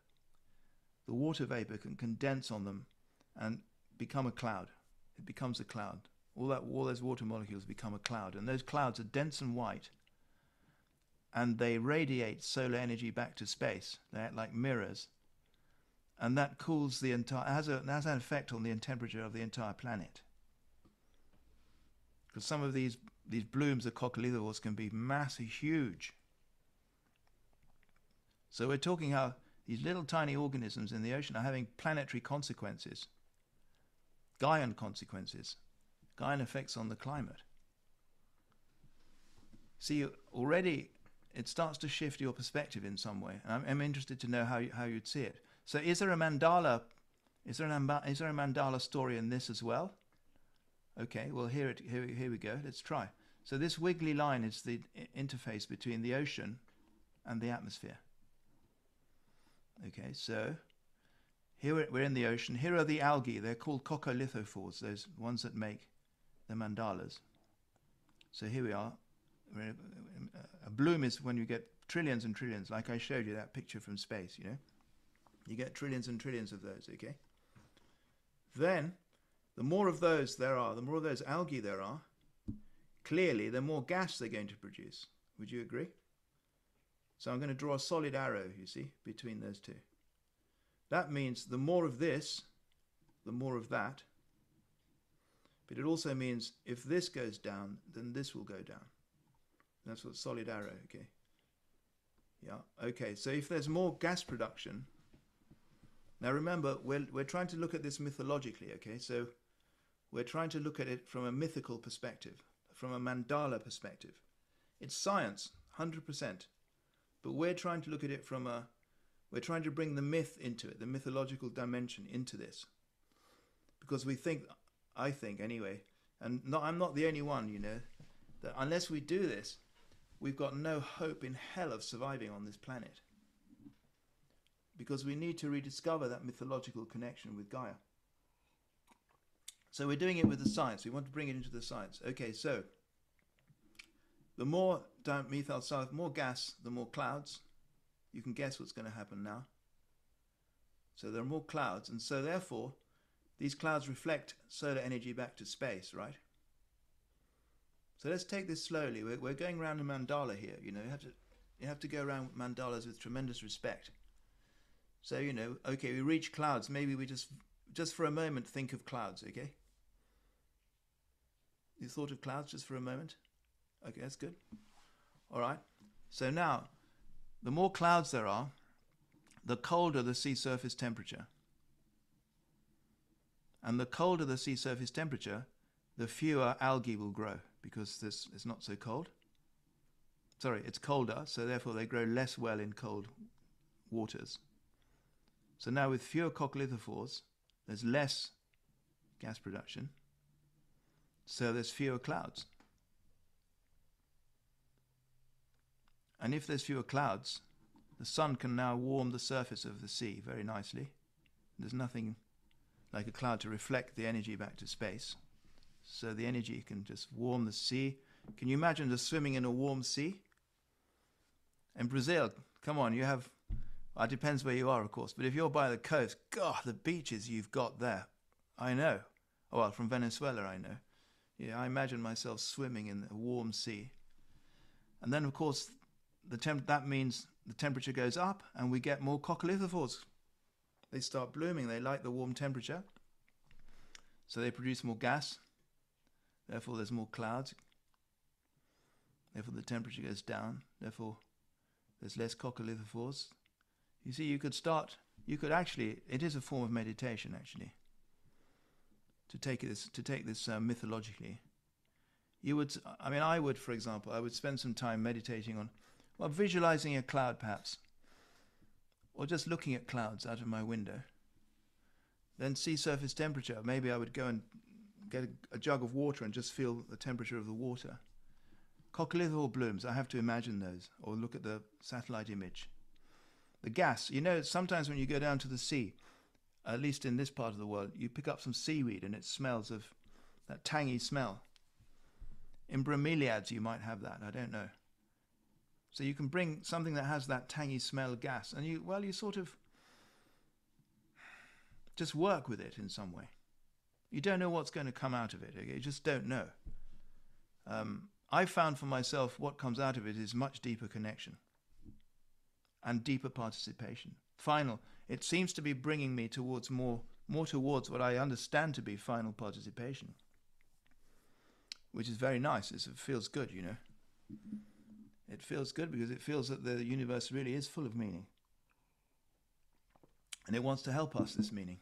the water vapor can condense on them and become a cloud. It becomes a cloud. All that all those water molecules become a cloud. And those clouds are dense and white. And they radiate solar energy back to space. They act like mirrors. And that cools the entire has a has an effect on the temperature of the entire planet. Because some of these these blooms of coccolithophores can be massive, huge. So we're talking how these little tiny organisms in the ocean are having planetary consequences, Gaian consequences, Gaian effects on the climate. See, already it starts to shift your perspective in some way, I'm, I'm interested to know how you, how you'd see it. So, is there a mandala? Is there an is there a mandala story in this as well? Okay, well here it here, here we go. Let's try. So this wiggly line is the interface between the ocean and the atmosphere. Okay, so here we're in the ocean. Here are the algae. They're called coccolithophores, those ones that make the mandalas. So here we are. A bloom is when you get trillions and trillions, like I showed you that picture from space, you know. You get trillions and trillions of those, okay? Then, the more of those there are, the more of those algae there are, clearly the more gas they're going to produce. Would you agree? So I'm going to draw a solid arrow, you see, between those two. That means the more of this, the more of that. But it also means if this goes down, then this will go down. That's what solid arrow, okay? Yeah, okay. So if there's more gas production, now remember, we're, we're trying to look at this mythologically, okay? So we're trying to look at it from a mythical perspective from a mandala perspective. It's science, 100%. But we're trying to look at it from a, we're trying to bring the myth into it, the mythological dimension into this. Because we think, I think anyway, and not, I'm not the only one, you know, that unless we do this, we've got no hope in hell of surviving on this planet. Because we need to rediscover that mythological connection with Gaia. So we're doing it with the science. We want to bring it into the science. Okay, so the more dimethyl sulfide, more gas, the more clouds. You can guess what's going to happen now. So there are more clouds, and so therefore, these clouds reflect solar energy back to space, right? So let's take this slowly. We're, we're going around a mandala here. You know, you have to you have to go around mandalas with tremendous respect. So you know, okay, we reach clouds. Maybe we just just for a moment think of clouds, okay? You thought of clouds just for a moment? Okay, that's good. All right. So now, the more clouds there are, the colder the sea surface temperature. And the colder the sea surface temperature, the fewer algae will grow because this is not so cold. Sorry, it's colder, so therefore they grow less well in cold waters. So now with fewer coccolithophores, there's less gas production, so there's fewer clouds. And if there's fewer clouds, the sun can now warm the surface of the sea very nicely. There's nothing like a cloud to reflect the energy back to space. So the energy can just warm the sea. Can you imagine just swimming in a warm sea? In Brazil, come on, you have, well, it depends where you are, of course, but if you're by the coast, God, the beaches you've got there. I know. Oh, well, from Venezuela, I know. Yeah, I imagine myself swimming in a warm sea. And then, of course, the temp- that means the temperature goes up and we get more coccolithophores. They start blooming. They like the warm temperature. So they produce more gas. Therefore, there's more clouds. Therefore, the temperature goes down. Therefore, there's less coccolithophores. You see, you could start, you could actually, it is a form of meditation, actually. To take this, to take this uh, mythologically, you would, I mean, I would, for example, I would spend some time meditating on well, visualizing a cloud, perhaps, or just looking at clouds out of my window. Then sea surface temperature. Maybe I would go and get a, a jug of water and just feel the temperature of the water. Coccolithophore blooms, I have to imagine those, or look at the satellite image. The gas, you know, sometimes when you go down to the sea, at least in this part of the world, you pick up some seaweed and it smells of that tangy smell. In bromeliads, you might have that, I don't know. So you can bring something that has that tangy smell gas, and you, well, you sort of just work with it in some way. You don't know what's going to come out of it. Okay? You just don't know. Um, I found for myself what comes out of it is much deeper connection and deeper participation. Final, it seems to be bringing me towards more, more towards what I understand to be final participation, which is very nice. It's, it feels good, you know. It feels good because it feels that the universe really is full of meaning. And it wants to help us, this meaning.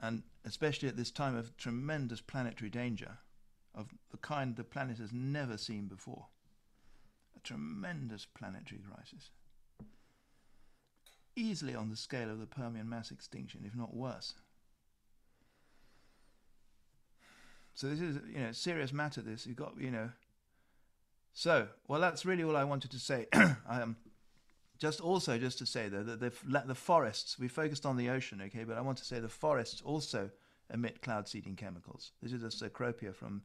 And especially at this time of tremendous planetary danger, of the kind the planet has never seen before. A tremendous planetary crisis. Easily on the scale of the Permian mass extinction, if not worse. So this is, you know, serious matter. This you've got, you know, so, well, that's really all I wanted to say. um, just also just to say though that the, the forests we focused on the ocean, okay, but I want to say the forests also emit cloud seeding chemicals. This is a cecropia from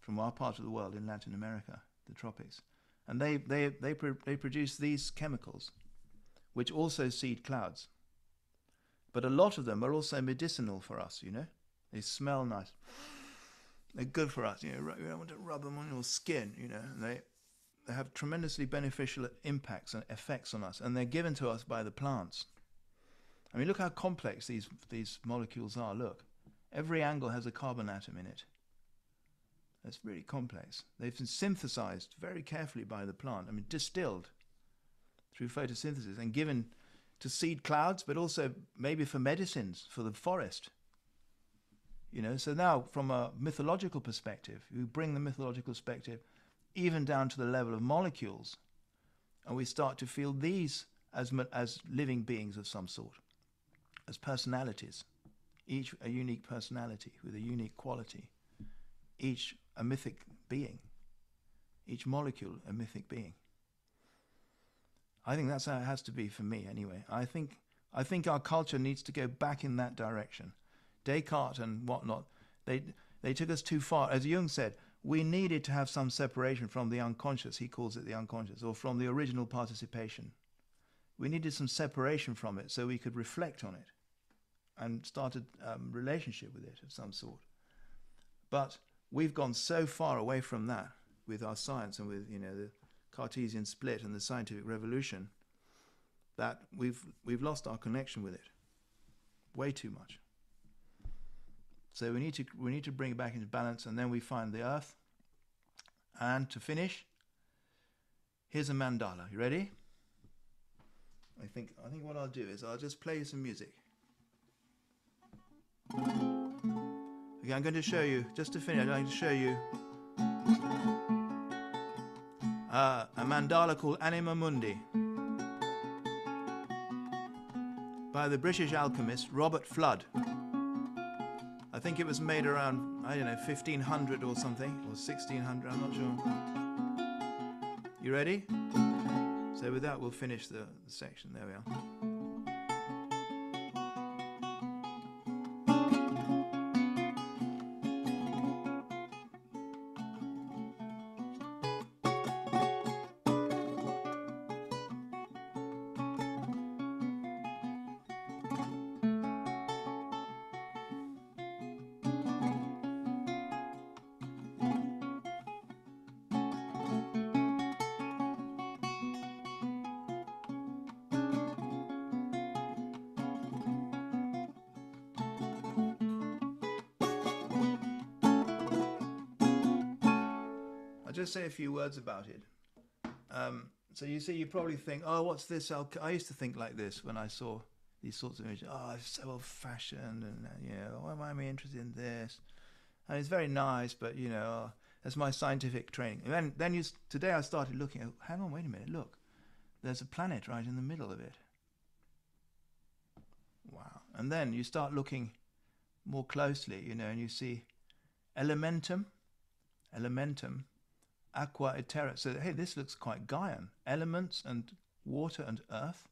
from our part of the world in Latin America, the tropics, and they they they they produce these chemicals, which also seed clouds. But a lot of them are also medicinal for us. You know, they smell nice they're good for us. You know, you don't want to rub them on your skin. You know, they they have tremendously beneficial impacts and effects on us, and they're given to us by the plants. I mean, look how complex these these molecules are. Look, every angle has a carbon atom in it. That's really complex. They've been synthesized very carefully by the plant. I mean, distilled through photosynthesis and given to seed clouds, but also maybe for medicines for the forest. You know, so now from a mythological perspective, we bring the mythological perspective even down to the level of molecules, and we start to feel these as as living beings of some sort, as personalities, each a unique personality with a unique quality, each a mythic being, each molecule a mythic being. I think that's how it has to be for me, anyway. I think I think our culture needs to go back in that direction Descartes and whatnot, they, they took us too far. As Jung said, we needed to have some separation from the unconscious, he calls it the unconscious, or from the original participation. We needed some separation from it so we could reflect on it and start a um, relationship with it of some sort. But we've gone so far away from that with our science and with you know the Cartesian split and the scientific revolution that we've we've lost our connection with it way too much. So we need to we need to bring it back into balance, and then we find the earth. And to finish, here's a mandala. You ready? I think I think what I'll do is I'll just play you some music. Okay, I'm going to show you, just to finish, I'm going to show you uh, a mandala called Anima Mundi by the British alchemist Robert Fludd. I think it was made around, I don't know, 1500 or something, or 1600, I'm not sure. You ready? So with that, we'll finish the, the section. There we are. Words about it. Um, so you see, you probably think, "Oh, what's this?" I used to think like this when I saw these sorts of images. Oh, it's so old-fashioned, and uh, you know, why am I interested in this? And it's very nice, but you know, that's my scientific training. And then, then you today I started looking. at, Hang on, wait a minute. Look, there's a planet right in the middle of it. Wow! And then you start looking more closely, you know, and you see elementum, elementum aqua et terra. So hey, this looks quite Gaian. Elements and water and earth,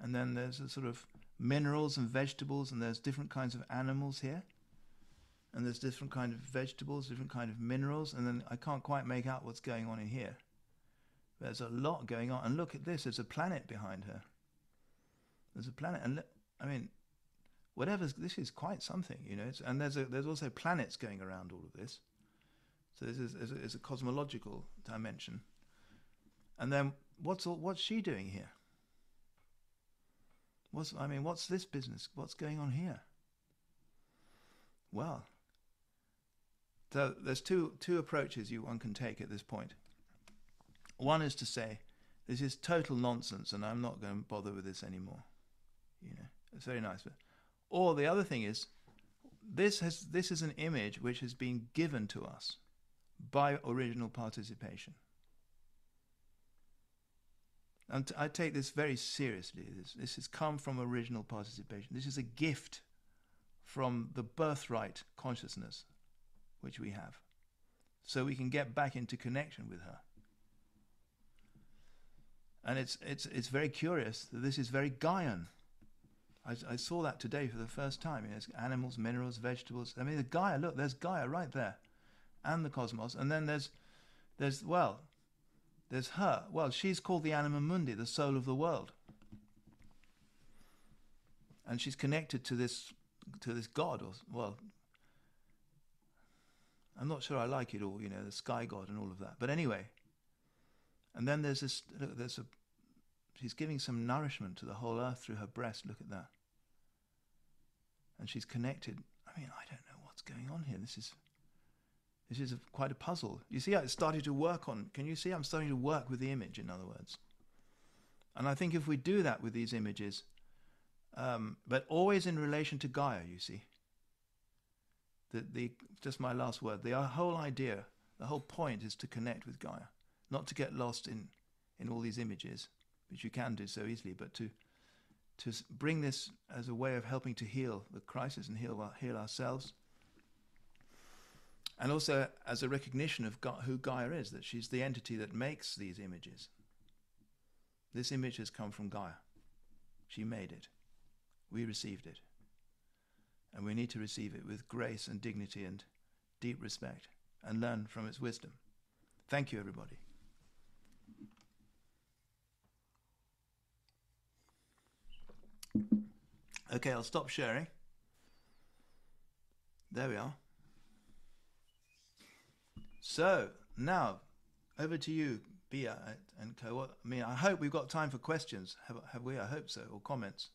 and then there's a sort of minerals and vegetables, and there's different kinds of animals here, and there's different kind of vegetables, different kind of minerals, and then I can't quite make out what's going on in here. There's a lot going on, and look at this. There's a planet behind her. There's a planet, and I mean, whatever's this is quite something, you know. And there's a there's also planets going around all of this. So this is, is, a, is a cosmological dimension. And then what's all, what's she doing here? What's I mean, what's this business? What's going on here? Well, so there's two two approaches you one can take at this point. One is to say, this is total nonsense, and I'm not going to bother with this anymore. You know, it's very nice, but or the other thing is, this has this is an image which has been given to us by original participation. And I take this very seriously. This, this has come from original participation. This is a gift from the birthright consciousness which we have. So we can get back into connection with her. And it's, it's, it's very curious that this is very Gaian. I, I saw that today for the first time. You know, animals, minerals, vegetables. I mean, the Gaia, look, there's Gaia right there and the cosmos. And then there's, there's well, there's her. Well, she's called the anima mundi, the soul of the world, and she's connected to this, to this god. Or well, I'm not sure I like it all. You know, the sky god and all of that. But anyway. And then there's this. Look, there's a. She's giving some nourishment to the whole earth through her breast. Look at that. And she's connected. I mean, I don't know what's going on here. This is this is a, quite a puzzle. You see, I started to work on. Can you see? I'm starting to work with the image. In other words, and I think if we do that with these images, um, but always in relation to Gaia, you see. The the just my last word. The whole idea, the whole point, is to connect with Gaia, not to get lost in in all these images, which you can do so easily, but to to bring this as a way of helping to heal the crisis and heal heal ourselves and also as a recognition of who Gaia is, that she's the entity that makes these images. This image has come from Gaia. She made it. We received it. And we need to receive it with grace and dignity and deep respect and learn from its wisdom. Thank you, everybody. Okay, I'll stop sharing. There we are. So now, over to you, Bia and co. What, I mean, I hope we've got time for questions. Have, have we? I hope so, or comments.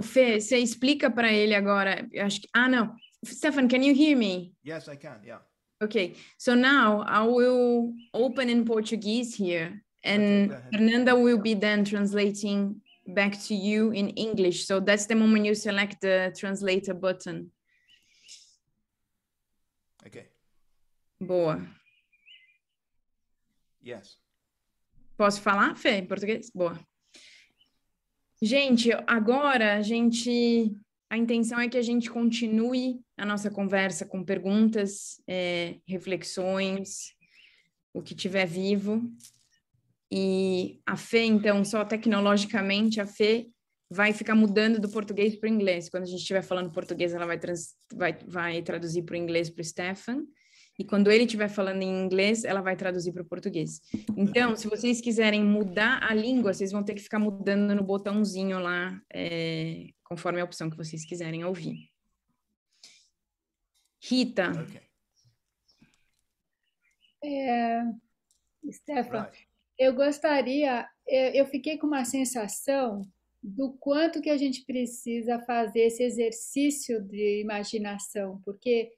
Fê, você explica para ele agora. eu Acho que, ah, não. Stephan, can you hear me? Yes, I can. Yeah. Okay, so now I will open in Portuguese here, and ahead. Fernanda will be then translating back to you in English. So that's the moment you select the translator button. Okay. Boa. Yes. Posso falar, Fê, em português? Boa. Gente, agora a gente. A intenção é que a gente continue a nossa conversa com perguntas, é, reflexões, o que tiver vivo. E a Fê, então, só tecnologicamente, a Fê vai ficar mudando do português para o inglês. Quando a gente estiver falando português, ela vai, trans, vai, vai traduzir para o inglês para o Stefan. E quando ele estiver falando em inglês, ela vai traduzir para o português. Então, se vocês quiserem mudar a língua, vocês vão ter que ficar mudando no botãozinho lá, é, conforme a opção que vocês quiserem ouvir. Rita. Okay. É, Stefan, Right. eu gostaria, eu, eu fiquei com uma sensação do quanto que a gente precisa fazer esse exercício de imaginação, porque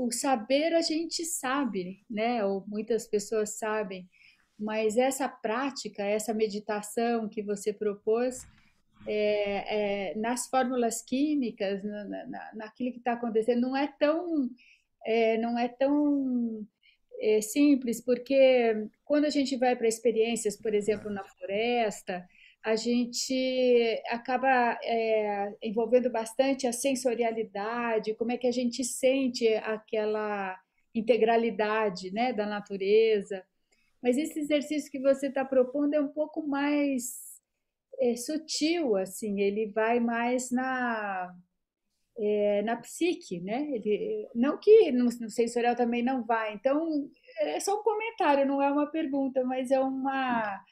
o saber a gente sabe, né? Ou muitas pessoas sabem, mas essa prática, essa meditação que você propôs, é, é, nas fórmulas químicas, na, na, naquilo que está acontecendo, não é tão, é, não é tão é, simples, porque quando a gente vai para experiências, por exemplo, na floresta, a gente acaba é, envolvendo bastante a sensorialidade, como é que a gente sente aquela integralidade, né, da natureza. Mas esse exercício que você está propondo é um pouco mais é, sutil, assim, ele vai mais na é, na psique, né? Ele, não que no, no sensorial também não vai. Então é só um comentário, não é uma pergunta, mas é uma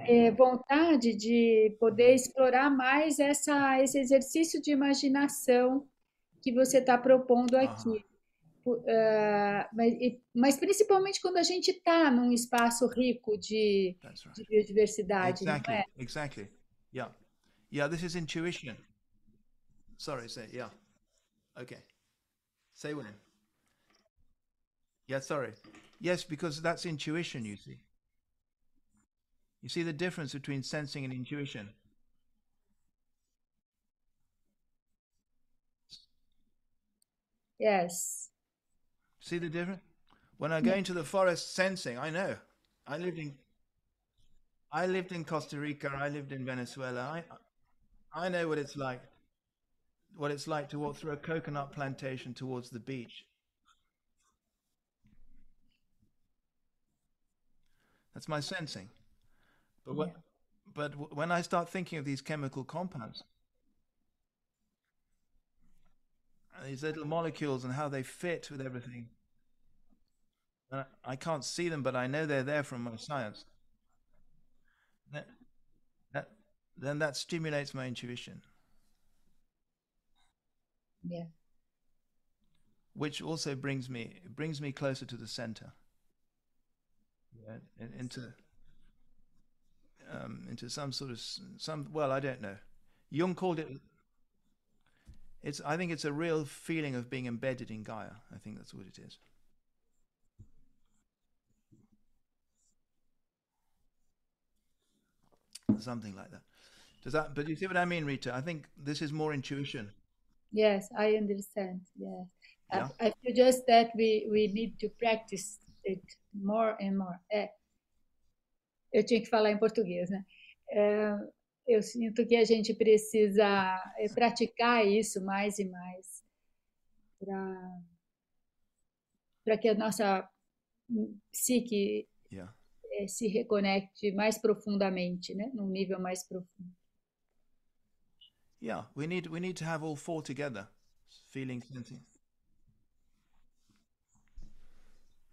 é, vontade de poder explorar mais essa, esse exercício de imaginação que você está propondo aqui. Uh, mas, mas, principalmente quando a gente está num espaço rico de, That's de right. biodiversidade, Exactly. não é? Exactly. Yeah. Yeah, this is intuition. Sorry, say yeah. Okay. Say William. Yeah, sorry. Yes, because that's intuition, you see. You see the difference between sensing and intuition? Yes. See the difference? When I go into the forest sensing, I know. I lived in I lived in Costa Rica, I lived in Venezuela. I I know what it's like. What it's like to walk through a coconut plantation towards the beach. That's my sensing. But when, but when I start thinking of these chemical compounds, and these little molecules and how they fit with everything, uh, I can't see them, but I know they're there from my science. That, that, then that stimulates my intuition, Yeah. which also brings me brings me closer to the center. Yeah, in- into um, into some sort of some well, I don't know. Jung called it. It's. I think it's a real feeling of being embedded in Gaia. I think that's what it is. Something like that. Does that? But you see what I mean, Rita? I think this is more intuition. Yes, I understand. Yes. Yeah. I, feel just that we, we need to practice it more and more. Eu tinha que falar em português, né? É, eu sinto que a gente precisa é, praticar isso mais e mais para para que a nossa psique Yeah. é, se reconecte mais profundamente, né? Num nível mais profundo. Yeah. We need. We need to have all four together. Feeling, sensing.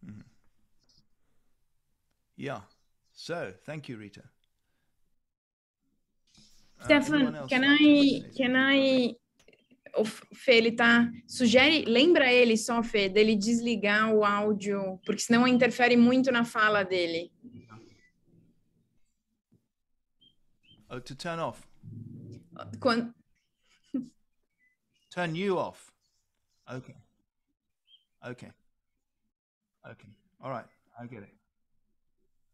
Mhm. Yeah. So, thank you, Rita. Uh, Stefan, can I, can? I, o Fê, ele tá, sugere, lembra ele só, Fê, dele desligar o áudio, porque senão interfere muito na fala dele. Oh, to turn off. Quando, Turn you off. Okay. Okay. Okay. All right. I get it.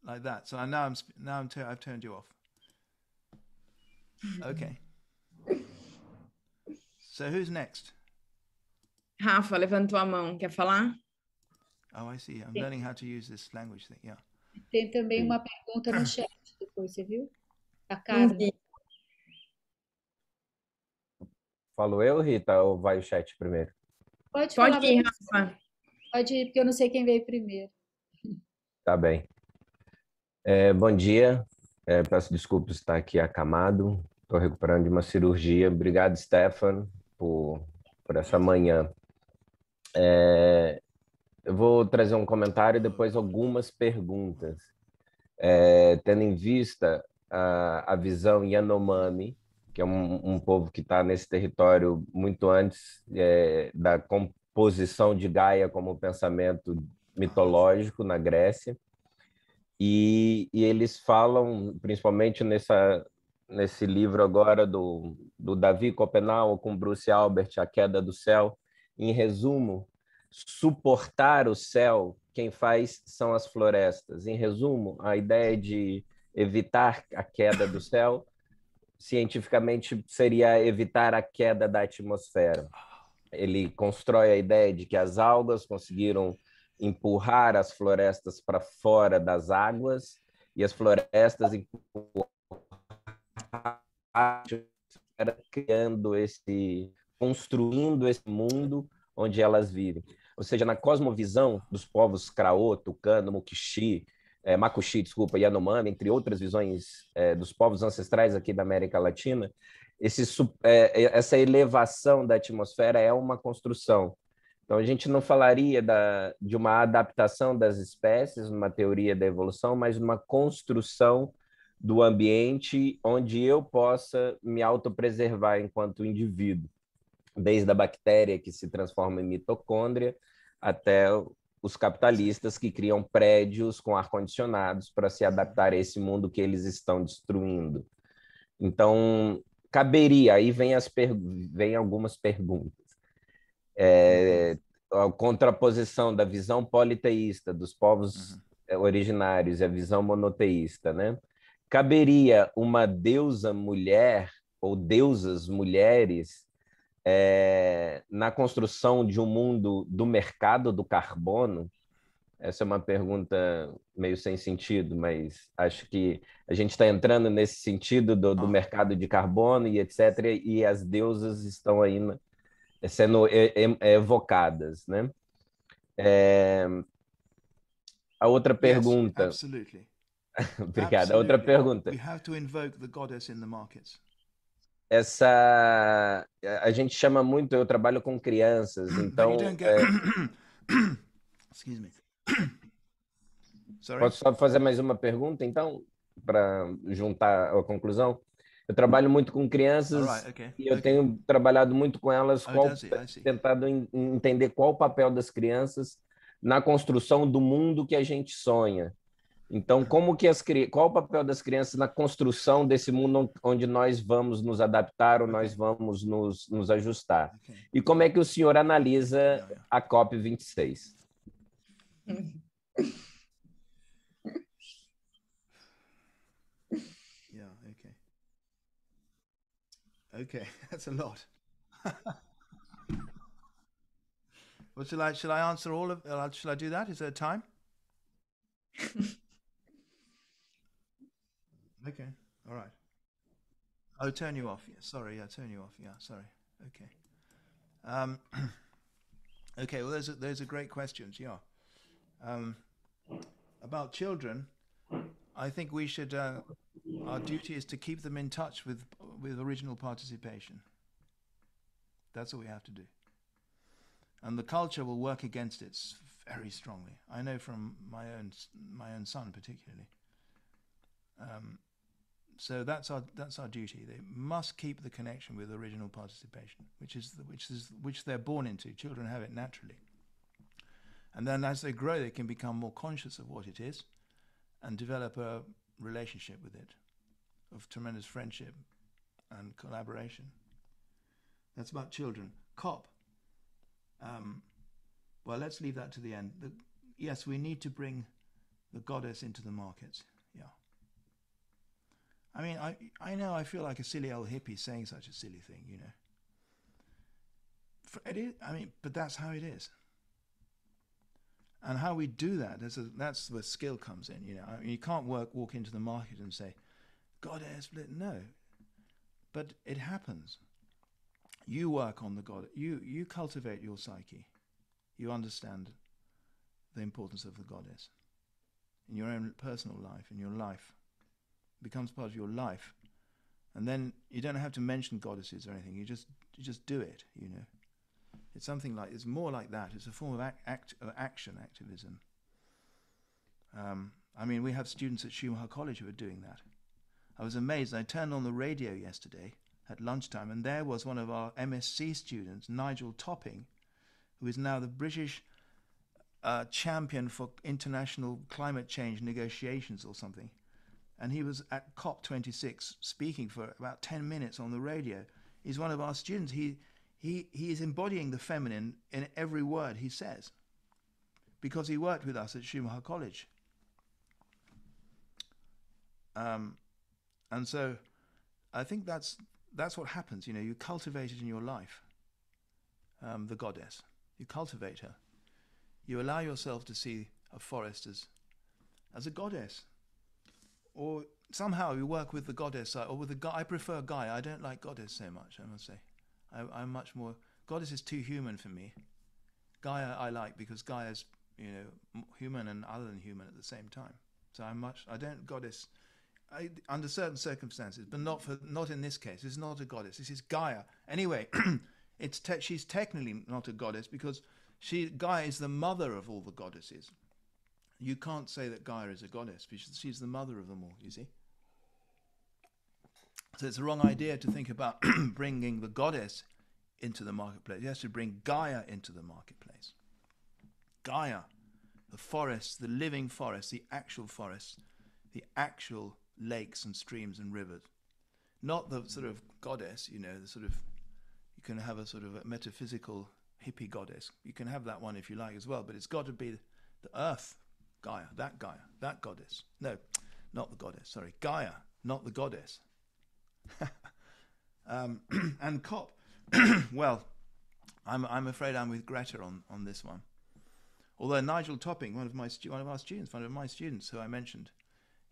Like that. So I now I'm sp- now I'm tu- I've turned you off. Okay. So who's next? Rafa levantou a mão. Quer falar? Oh, I see. I'm learning how to use this language thing. Yeah. Tem também uma pergunta no chat depois, você viu? A vi. Falo eu, Rita, ou vai o chat primeiro? Pode Pode falar, ir. Rafa. pode ir, porque eu não sei quem veio primeiro. Tá bem. É, bom dia. É, peço desculpas por estar aqui acamado. Estou recuperando de uma cirurgia. Obrigado, Stefan, por, por essa manhã. É, eu vou trazer um comentário e depois algumas perguntas. É, tendo em vista a, a visão Yanomami, que é um, um povo que está nesse território muito antes é, da composição de Gaia como pensamento mitológico na Grécia. E, e eles falam, principalmente nessa, nesse livro agora do, do Davi Copenau com Bruce Albert, A Queda do Céu, em resumo, suportar o céu, quem faz são as florestas. Em resumo, a ideia de evitar a queda do céu, cientificamente seria evitar a queda da atmosfera. Ele constrói a ideia de que as algas conseguiram empurrar as florestas para fora das águas e as florestas criando esse, construindo esse mundo onde elas vivem. Ou seja, na cosmovisão dos povos Kraô, Tucano, Mukixi, é, Makuxi, desculpa, Yanomami, entre outras visões é, dos povos ancestrais aqui da América Latina, esse, é, essa elevação da atmosfera é uma construção. Então, a gente não falaria da, de uma adaptação das espécies, numa teoria da evolução, mas uma construção do ambiente onde eu possa me autopreservar enquanto indivíduo, desde a bactéria que se transforma em mitocôndria até os capitalistas que criam prédios com ar-condicionados para se adaptar a esse mundo que eles estão destruindo. Então, caberia, aí vem, as vem algumas perguntas. É, a contraposição da visão politeísta dos povos uhum. originários e a visão monoteísta, né? Caberia uma deusa mulher ou deusas mulheres é, na construção de um mundo do mercado do carbono? Essa é uma pergunta meio sem sentido, mas acho que a gente está entrando nesse sentido do, do, mercado de carbono e etc. E as deusas estão aí na, sendo evocadas, né? É... A outra pergunta. Yes, absolutely. Obrigado. A outra pergunta. We have to invoke the goddess in the markets. Essa a gente chama muito. Eu trabalho com crianças, então. Get... É... Excuse me. Sorry? Posso só fazer mais uma pergunta, então, para juntar a conclusão? Eu trabalho muito com crianças right, okay, e eu okay. tenho trabalhado muito com elas, Oh, qual? I see. tentado en- entender qual o papel das crianças na construção do mundo que a gente sonha. Então, como que as qual o papel das crianças na construção desse mundo onde nós vamos nos adaptar ou nós vamos nos, nos ajustar? Okay. E como é que o senhor analisa a COP 26? Okay, that's a lot. well, shall I, shall I answer all of, uh, shall I do that? Is there time? okay, all right. Oh, turn you off. Yeah, sorry, yeah, turn you off. Yeah, sorry. Okay. Um, okay, well, those are, those are great questions, yeah. Um, about children, I think we should, uh, our duty is to keep them in touch with, with original participation. That's what we have to do. And the culture will work against it very strongly. I know from my own, my own son particularly. Um, so that's our that's our duty. They must keep the connection with original participation, which is the, which is which they're born into. Children have it naturally, and then as they grow, they can become more conscious of what it is, and develop a relationship with it, of tremendous friendship and collaboration. That's about children. COP. Um, well, let's leave that to the end. The, yes, we need to bring the goddess into the markets. Yeah. I mean, I I know I feel like a silly old hippie saying such a silly thing, you know. For, it is, I mean, but that's how it is. And how we do that, that's, a, that's where skill comes in, you know. I mean, you can't work, walk into the market and say, goddess, no. But it happens. You work on the God, you, you cultivate your psyche. You understand the importance of the goddess in your own personal life, in your life. It becomes part of your life. And then you don't have to mention goddesses or anything. You just you just do it, you know. It's something like it's more like that. It's a form of act, act of action activism. Um, I mean, we have students at Schumacher College who are doing that. I was amazed. I turned on the radio yesterday at lunchtime, and there was one of our MSc students, Nigel Topping, who is now the British uh, champion for international climate change negotiations or something. And he was at COP26 speaking for about 10 minutes on the radio. He's one of our students. He, he, he is embodying the feminine in every word he says because he worked with us at Schumacher College. Um, and so I think that's, that's what happens. You know, you cultivate it in your life, um, the goddess. You cultivate her. You allow yourself to see a forest as, as a goddess. Or somehow you work with the goddess, or with the Gaia. I prefer Gaia. I don't like goddess so much, I must say. I, am much more. Goddess is too human for me. Gaia I like because Gaia is, you know, human and other than human at the same time. So I'm much. I don't goddess. I, under certain circumstances, but not for not in this case. It's not a goddess. This is Gaia. Anyway, it's te- she's technically not a goddess because she Gaia is the mother of all the goddesses. You can't say that Gaia is a goddess because she's the mother of them all. You see. So it's the wrong idea to think about bringing the goddess into the marketplace. You have to bring Gaia into the marketplace. Gaia, the forest, the living forest, the actual forest, the actual lakes and streams and rivers. Not the sort of goddess, you know, the sort of, you can have a sort of a metaphysical hippie goddess. You can have that one if you like as well, but it's got to be the earth, Gaia, that Gaia, that goddess. No, not the goddess, sorry. Gaia, not the goddess. um, and COP, well, I'm, I'm afraid I'm with Greta on, on this one. Although Nigel Topping, one of my one of our students, one of my students who I mentioned,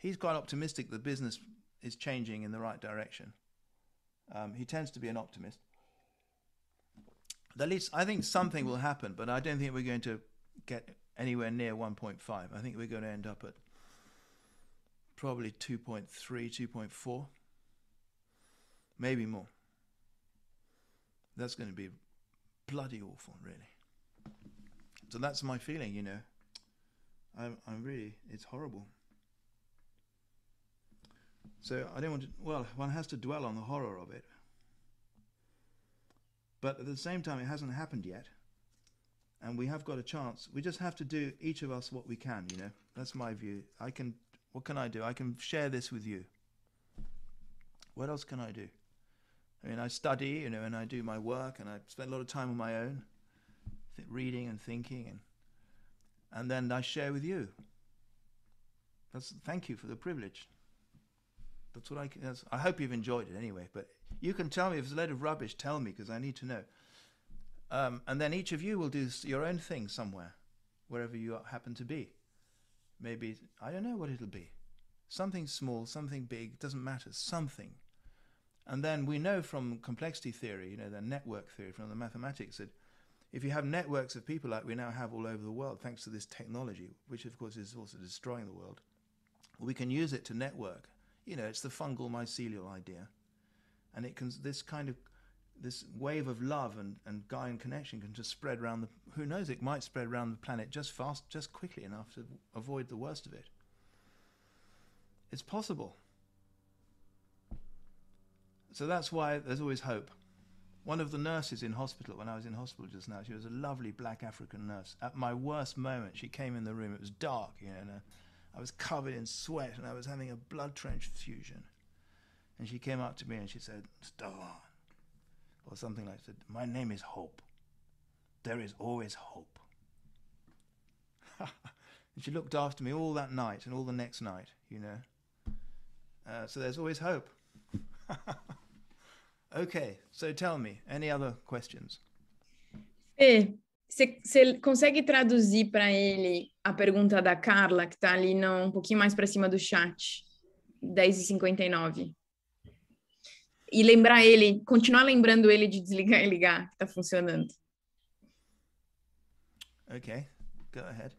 he's quite optimistic that business is changing in the right direction. Um, he tends to be an optimist. At least I think something will happen, but I don't think we're going to get anywhere near 1.5. I think we're going to end up at probably 2.3, 2.4, maybe more. That's going to be bloody awful, really. So that's my feeling, you know. I'm, I'm really, it's horrible. So I don't want to, well, one has to dwell on the horror of it. But at the same time, it hasn't happened yet. And we have got a chance. We just have to do, each of us, what we can, you know. That's my view. I can, what can I do? I can share this with you. What else can I do? I mean, I study, you know, and I do my work, and I spend a lot of time on my own, reading and thinking, and and then I share with you. That's thank you for the privilege. That's what I. can. That's, I hope you've enjoyed it anyway. But you can tell me if it's a load of rubbish. Tell me because I need to know. Um, and then each of you will do your own thing somewhere, wherever you happen to be. Maybe I don't know what it'll be. Something small, something big. Doesn't matter. Something. And then we know from complexity theory, you know, the network theory from the mathematics that if you have networks of people like we now have all over the world, thanks to this technology, which of course is also destroying the world, we can use it to network. You know, it's the fungal mycelial idea. And it can, this kind of, this wave of love and, and Gaian connection can just spread around the, who knows, it might spread around the planet just fast, just quickly enough to avoid the worst of it. It's possible. So that's why there's always hope. One of the nurses in hospital, when I was in hospital just now, she was a lovely black African nurse. At my worst moment, she came in the room. It was dark, you know, I was covered in sweat and I was having a blood transfusion. And she came up to me and she said, Stone, or something like that. My name is Hope. There is always hope. and she looked after me all that night and all the next night, you know. Uh, so there's always hope. okay, so tell me, any other questions? Fê, você consegue traduzir para ele a pergunta da Carla, que está ali no, um pouquinho mais para cima do chat? 10h59. E lembrar ele, continuar lembrando ele de desligar e ligar, que está funcionando. Okay, go ahead.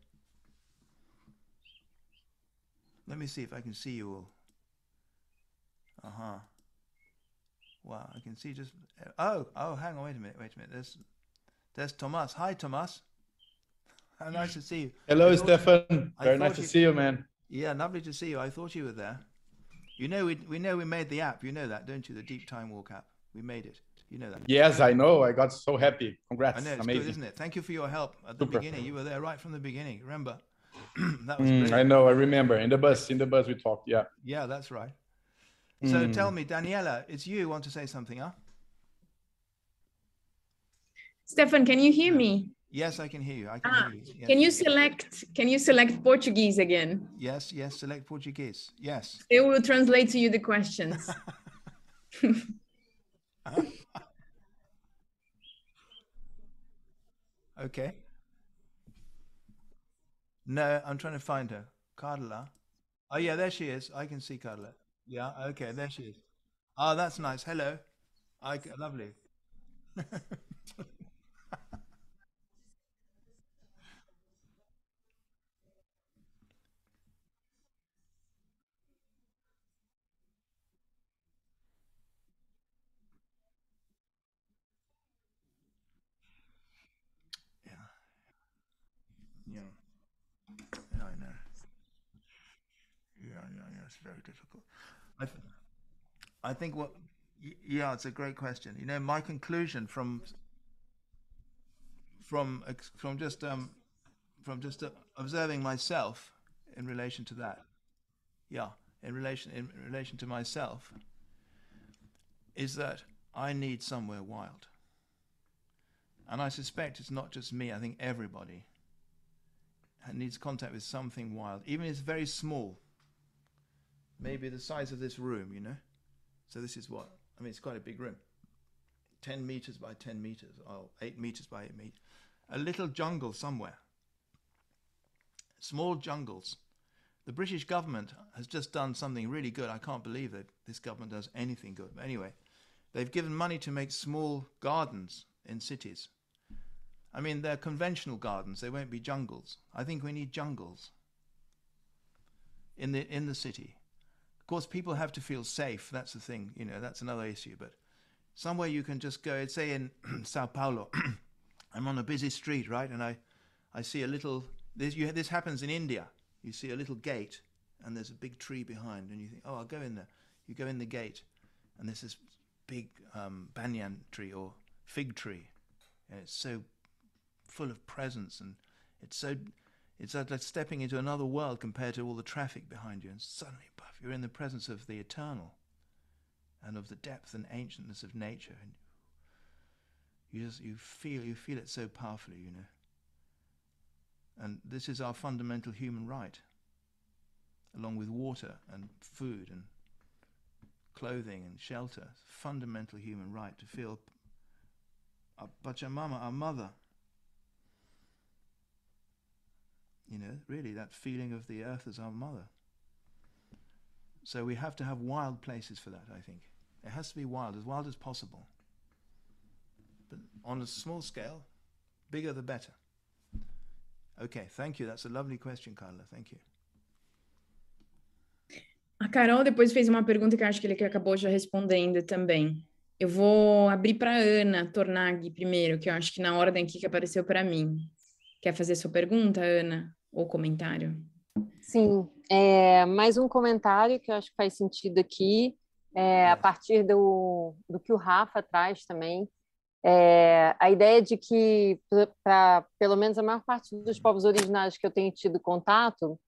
Let me see if I can see you all. Uh huh. Wow, I can see just. Oh, oh, hang on, wait a minute, wait a minute. There's, there's Thomas. Hi, Thomas. How nice to see you. Hello, Stephan. Very nice to see you, man. Yeah, lovely to see you. I thought you were there. You know, we we know we made the app. You know that, don't you? The Deep Time Walk app. We made it. You know that. Yes, I know. I got so happy. Congrats. I know it's Amazing. good, isn't it? Thank you for your help at the Super. beginning. You were there right from the beginning. Remember? that was Mm. I know. I remember. In the bus, in the bus, we talked. Yeah. Yeah, that's right. So Mm. tell me, Daniela, it's you want to say something, huh? Stephan, can you hear me? Yes, I can hear you. I can Ah, hear you. Yes. Can you select can you select Portuguese again? Yes, yes, select Portuguese. Yes. It will translate to you the questions. Okay. No, I'm trying to find her. Carla. Oh, yeah, there she is. I can see Carla. Yeah, okay, there she is. Oh, that's nice. Hello. I, lovely. Yeah. Yeah. Yeah, I know. Yeah, yeah, yeah. It's very difficult. I, th- I think what. Yeah, it's a great question. You know, my conclusion from from from just um from just observing myself in relation to that. Yeah, in relation in relation to myself is that I need somewhere wild. And I suspect it's not just me, I think everybody needs contact with something wild, even if it's very small. Maybe the size of this room, you know? So this is what? I mean, it's quite a big room. 10 meters by 10 meters, or 8 meters by 8 meters. A little jungle somewhere. Small jungles. The British government has just done something really good. I can't believe that this government does anything good. But anyway, they've given money to make small gardens in cities. I mean, they're conventional gardens. They won't be jungles. I think we need jungles in the in the city. Course, people have to feel safe. That's the thing. You know, that's another issue. But somewhere you can just go. Say in Sao Paulo, I'm on a busy street, right, and I, I see a little. This you, this happens in India. You see a little gate, and there's a big tree behind, and you think, oh, I'll go in there. You go in the gate, and there's this big um, banyan tree or fig tree, and it's so full of presence, and it's so it's like stepping into another world compared to all the traffic behind you, and suddenly, puff, you're in the presence of the eternal, and of the depth and ancientness of nature, and you just you feel you feel it so powerfully, you know. And this is our fundamental human right, along with water and food and clothing and shelter. Fundamental human right to feel ah, our Pachamama, our mother. You know, really that feeling of the earth as our mother. So we have to have wild places for that, I think. It has to be wild, as wild as possible. But on a small scale, bigger the better. Okay, thank you. That's a lovely question, Carla. Thank you. A Carol depois fez uma pergunta que eu acho que ele acabou já respondendo também. Eu vou abrir para Ana Tornag primeiro, que eu acho que na ordem aqui que apareceu para mim. Quer fazer sua pergunta, Ana? Ou comentário? Sim, é, mais um comentário que eu acho que faz sentido aqui, é, a partir do, do que o Rafa traz também, é, a ideia de que, para pelo menos a maior parte dos povos originários que eu tenho tido contato,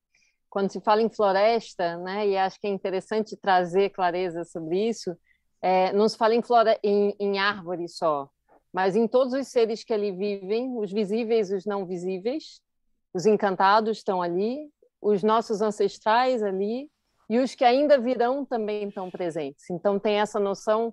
quando se fala em floresta, né, e acho que é interessante trazer clareza sobre isso, é, não se fala em, flore em, em árvore só, mas em todos os seres que ali vivem, os visíveis e os não visíveis, os encantados estão ali, os nossos ancestrais ali, e os que ainda virão também estão presentes. Então tem essa noção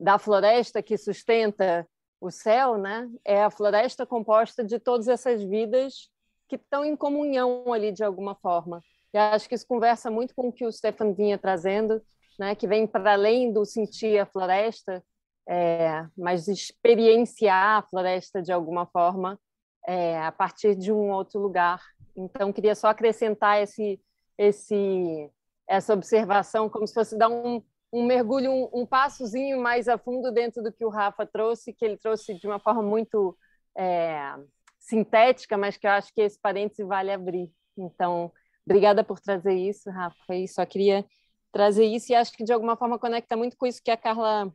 da floresta que sustenta o céu, né? É a floresta composta de todas essas vidas que estão em comunhão ali de alguma forma. E acho que isso conversa muito com o que o Stefan vinha trazendo, né? Que vem para além do sentir a floresta, é, mas experienciar a floresta de alguma forma é, a partir de um outro lugar. Então queria só acrescentar esse esse essa observação como se fosse dar um um mergulho, um, um passozinho mais a fundo dentro do que o Rafa trouxe, que ele trouxe de uma forma muito é, sintética, mas que eu acho que esse parêntese vale abrir. Então, obrigada por trazer isso, Rafa. E só queria trazer isso e acho que de alguma forma conecta muito com isso que a Carla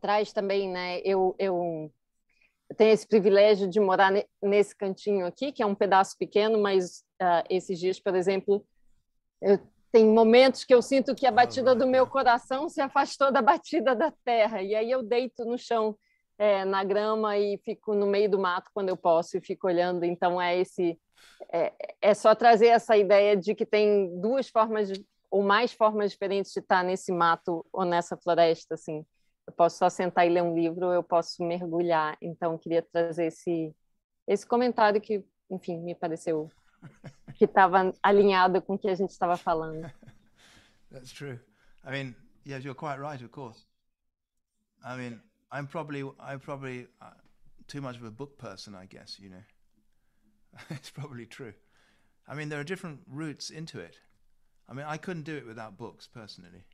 traz também, né? Eu, eu tenho esse privilégio de morar nesse cantinho aqui, que é um pedaço pequeno, mas uh, esses dias, por exemplo, eu tem momentos que eu sinto que a batida do meu coração se afastou da batida da terra. E aí eu deito no chão, é, na grama e fico no meio do mato quando eu posso e fico olhando. Então é esse é, é só trazer essa ideia de que tem duas formas ou mais formas diferentes de estar nesse mato ou nessa floresta. Assim, eu posso só sentar e ler um livro, eu posso mergulhar. Então queria trazer esse esse comentário que, enfim, me pareceu que estava alinhado com o que a gente estava falando. That's true. I mean, yes, you're quite right, of course. I mean, I'm probably I'm probably uh, too much of a book person, I guess. You know, it's probably true. I mean, there are different routes into it. I mean, I couldn't do it without books personally.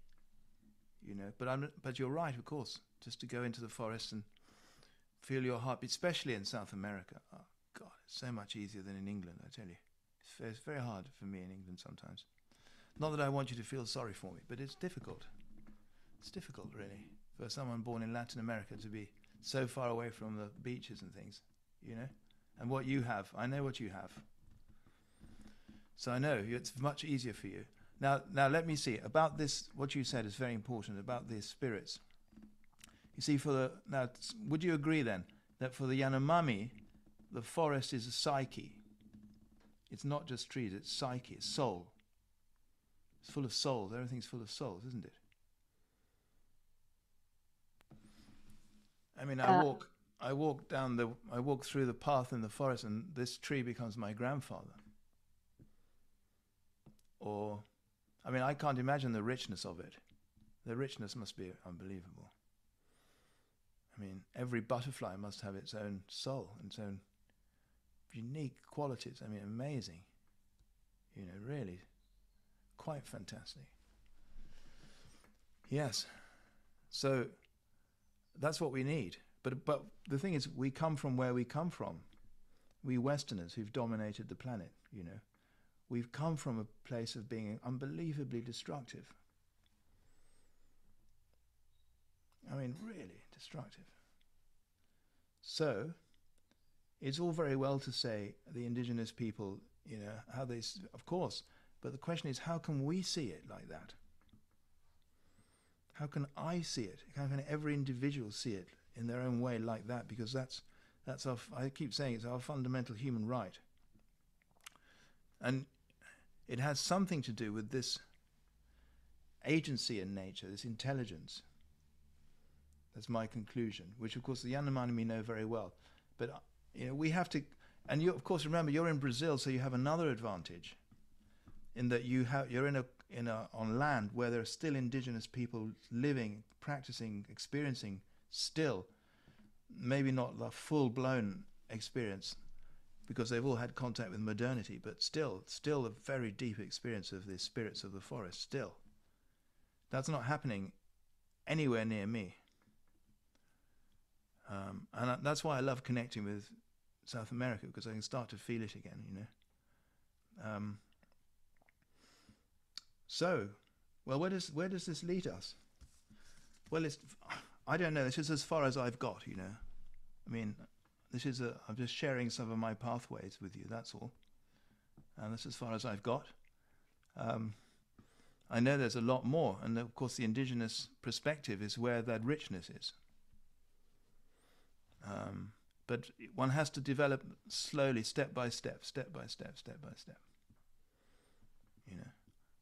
You know, but I'm but you're right, of course. Just to go into the forest and feel your heartbeat, especially in South America. Oh God, it's so much easier than in England, I tell you. It's very hard for me in England sometimes. Not that I want you to feel sorry for me, but it's difficult. It's difficult, really, for someone born in Latin America to be so far away from the beaches and things, you know? And what you have, I know what you have. So I know it's much easier for you. Now, now let me see about this. What you said is very important about these spirits. You see, for the now, would you agree then that for the Yanomami, the forest is a psyche? It's not just trees, it's psyche, it's soul. It's full of souls. Everything's full of souls, isn't it? I mean, I uh, walk, I walk down the, I walk through the path in the forest, and this tree becomes my grandfather. Or, I mean, I can't imagine the richness of it. The richness must be unbelievable. I mean, every butterfly must have its own soul, and its own unique qualities. I mean, amazing. You know, really quite fantastic. Yes. So that's what we need. But but the thing is we come from where we come from. We westerners who've dominated the planet, you know. We've come from a place of being unbelievably destructive. I mean, really destructive. So, it's all very well to say the indigenous people, you know, how they, of course, but the question is, how can we see it like that? How can I see it? How can every individual see it in their own way like that? Because that's, that's our, I keep saying it's our fundamental human right. And it has something to do with this agency in nature, this intelligence. That's my conclusion, which of course the Yanomami know very well. But you know, we have to, and you, of course, remember you're in Brazil, so you have another advantage, in that you have you're in a in a on land where there are still indigenous people living, practicing, experiencing still, maybe not the full blown experience, because they've all had contact with modernity, but still, still a very deep experience of the spirits of the forest. Still, that's not happening anywhere near me. Um, and that's why I love connecting with South America because I can start to feel it again, you know. Um, so, well, where does where does this lead us? Well, it's I don't know. This is as far as I've got, you know. I mean, this is a I'm just sharing some of my pathways with you. That's all, and that's as far as I've got. Um, I know there's a lot more, and of course, the indigenous perspective is where that richness is. Um, but one has to develop slowly, step by step, step by step, step by step. You know,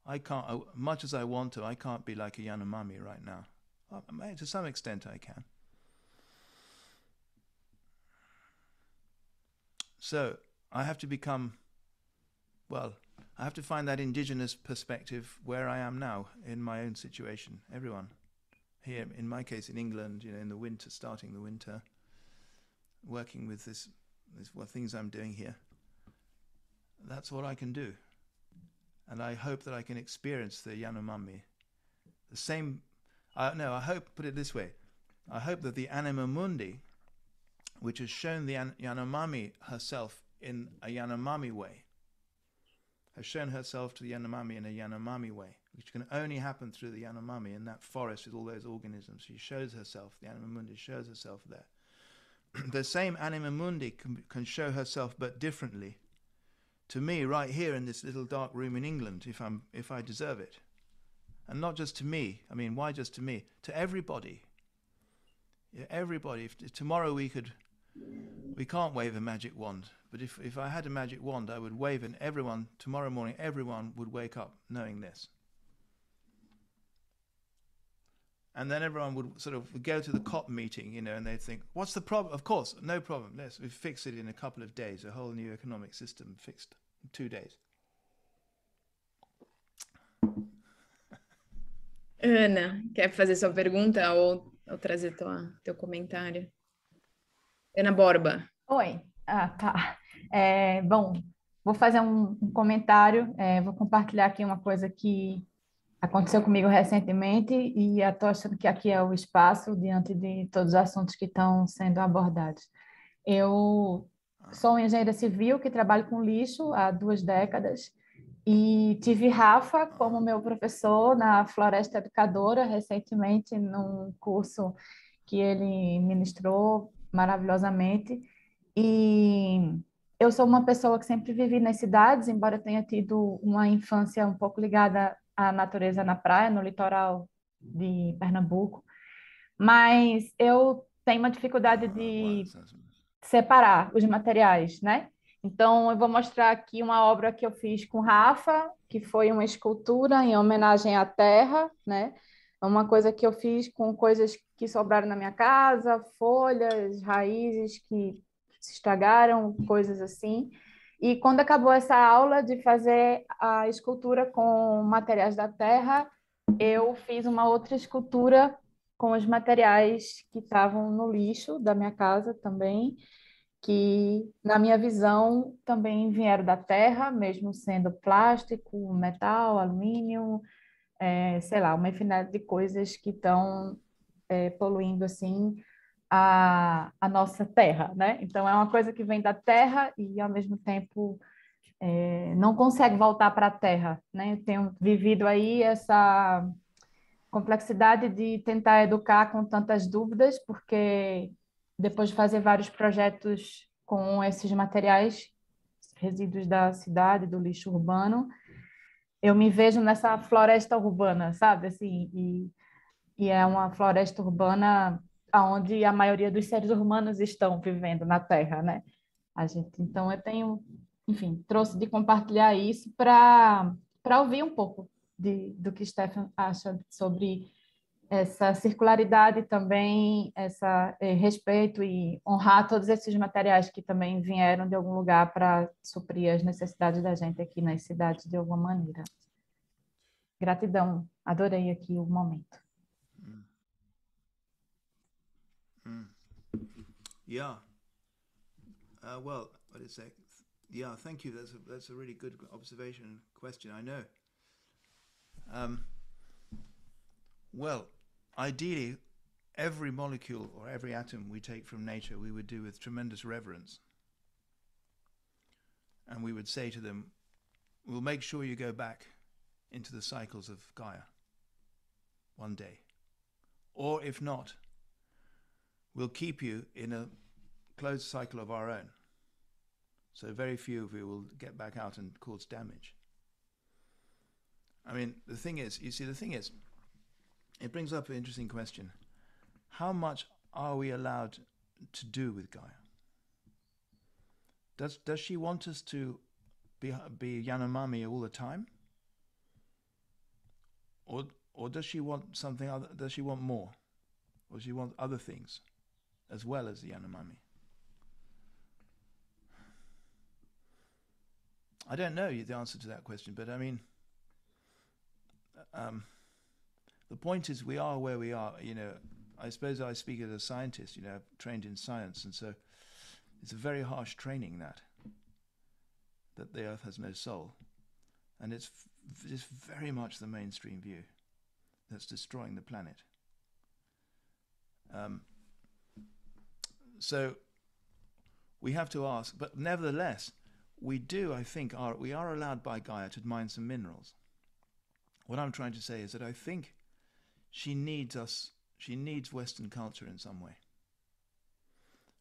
I can't, I, much as I want to, I can't be like a Yanomami right now. Uh, to some extent, I can. So I have to become, well, I have to find that indigenous perspective where I am now in my own situation. Everyone here, in my case, in England, you know, in the winter, starting the winter, working with this, this what things I'm doing here. That's what I can do, and I hope that I can experience the Yanomami, the same. Uh, no, I hope. Put it this way: I hope that the Anima Mundi, which has shown the Yanomami herself in a Yanomami way, has shown herself to the Yanomami in a Yanomami way, which can only happen through the Yanomami in that forest with all those organisms. She shows herself, the Anima Mundi shows herself there. the same Anima Mundi can, can show herself but differently to me right here in this little dark room in England if I'm if I deserve it. And not just to me. I mean, why just to me? To everybody. Yeah, everybody. If, if tomorrow we could we can't wave a magic wand, but if, if I had a magic wand, I would wave and everyone, tomorrow morning, everyone would wake up knowing this. And then everyone would sort of go to the COP meeting, you know, and they'd think, what's the problem? Of course, no problem. Let's we fix it in a couple of days, a whole new economic system fixed in two days. Ana, quer fazer sua pergunta ou, ou trazer tua, teu comentário? Ana Borba. Oi, ah, tá. É, bom, vou fazer um, um comentário, é, vou compartilhar aqui uma coisa que aconteceu comigo recentemente e estou achando que aqui é o espaço diante de todos os assuntos que estão sendo abordados. Eu sou engenheira civil que trabalho com lixo há duas décadas e tive Rafa como meu professor na Floresta Educadora recentemente num curso que ele ministrou maravilhosamente. E eu sou uma pessoa que sempre vivi nas cidades, embora tenha tido uma infância um pouco ligada à natureza na praia, no litoral de Pernambuco. Mas eu tenho uma dificuldade de separar os materiais, né? Então, eu vou mostrar aqui uma obra que eu fiz com Rafa, que foi uma escultura em homenagem à terra, né? Uma coisa que eu fiz com coisas que sobraram na minha casa, folhas, raízes que se estragaram, coisas assim. E quando acabou essa aula de fazer a escultura com materiais da terra, eu fiz uma outra escultura com os materiais que estavam no lixo da minha casa também, que na minha visão também vieram da terra, mesmo sendo plástico, metal, alumínio, é, sei lá, uma infinidade de coisas que estão é, poluindo assim a, a nossa terra, né? Então é uma coisa que vem da terra e ao mesmo tempo é, não consegue voltar para a terra, né? Tenho vivido aí essa complexidade de tentar educar com tantas dúvidas, porque depois de fazer vários projetos com esses materiais, resíduos da cidade, do lixo urbano, eu me vejo nessa floresta urbana, sabe? Assim, e, e é uma floresta urbana onde a maioria dos seres humanos estão vivendo na Terra, né? A gente, então eu tenho, enfim, trouxe de compartilhar isso para ouvir um pouco de, do que Stefan acha sobre essa circularidade também, essa eh, respeito e honrar todos esses materiais que também vieram de algum lugar para suprir as necessidades da gente aqui nas cidades de alguma maneira. Gratidão, adorei aqui o momento. Mm. Mm. Yeah. Uh, well, what is that? Yeah, thank you. That's a, that's a really good observation question. I know. Um, well, ideally, every molecule or every atom we take from nature, we would do with tremendous reverence. And we would say to them, we'll make sure you go back into the cycles of Gaia one day. Or if not, we'll keep you in a closed cycle of our own. So very few of you will get back out and cause damage. I mean, the thing is, you see, the thing is, it brings up an interesting question. How much are we allowed to do with Gaia? Does does she want us to be be Yanomami all the time? or or does she want something other? Does she want more, or does she want other things, as well as the Yanomami? I don't know the answer to that question, but I mean, um, the point is we are where we are. You know, I suppose I speak as a scientist. You know, trained in science, and so it's a very harsh training that that the Earth has no soul, and it's it's very much the mainstream view that's destroying the planet. Um, so we have to ask, but nevertheless, we do, I think, are we are allowed by Gaia to mine some minerals. What I'm trying to say is that I think she needs us. She needs Western culture in some way.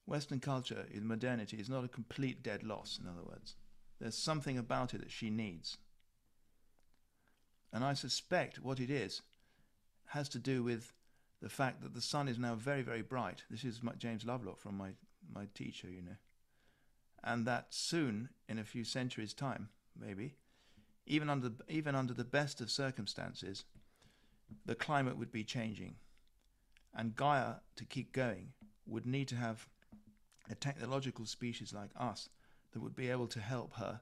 Western culture in modernity is not a complete dead loss. In other words, there's something about it that she needs, and I suspect what it is has to do with the fact that the sun is now very, very bright. This is my, James Lovelock from my my teacher, you know and that soon, in a few centuries' time, maybe, even under even under the best of circumstances, the climate would be changing, and Gaia, to keep going, would need to have a technological species like us that would be able to help her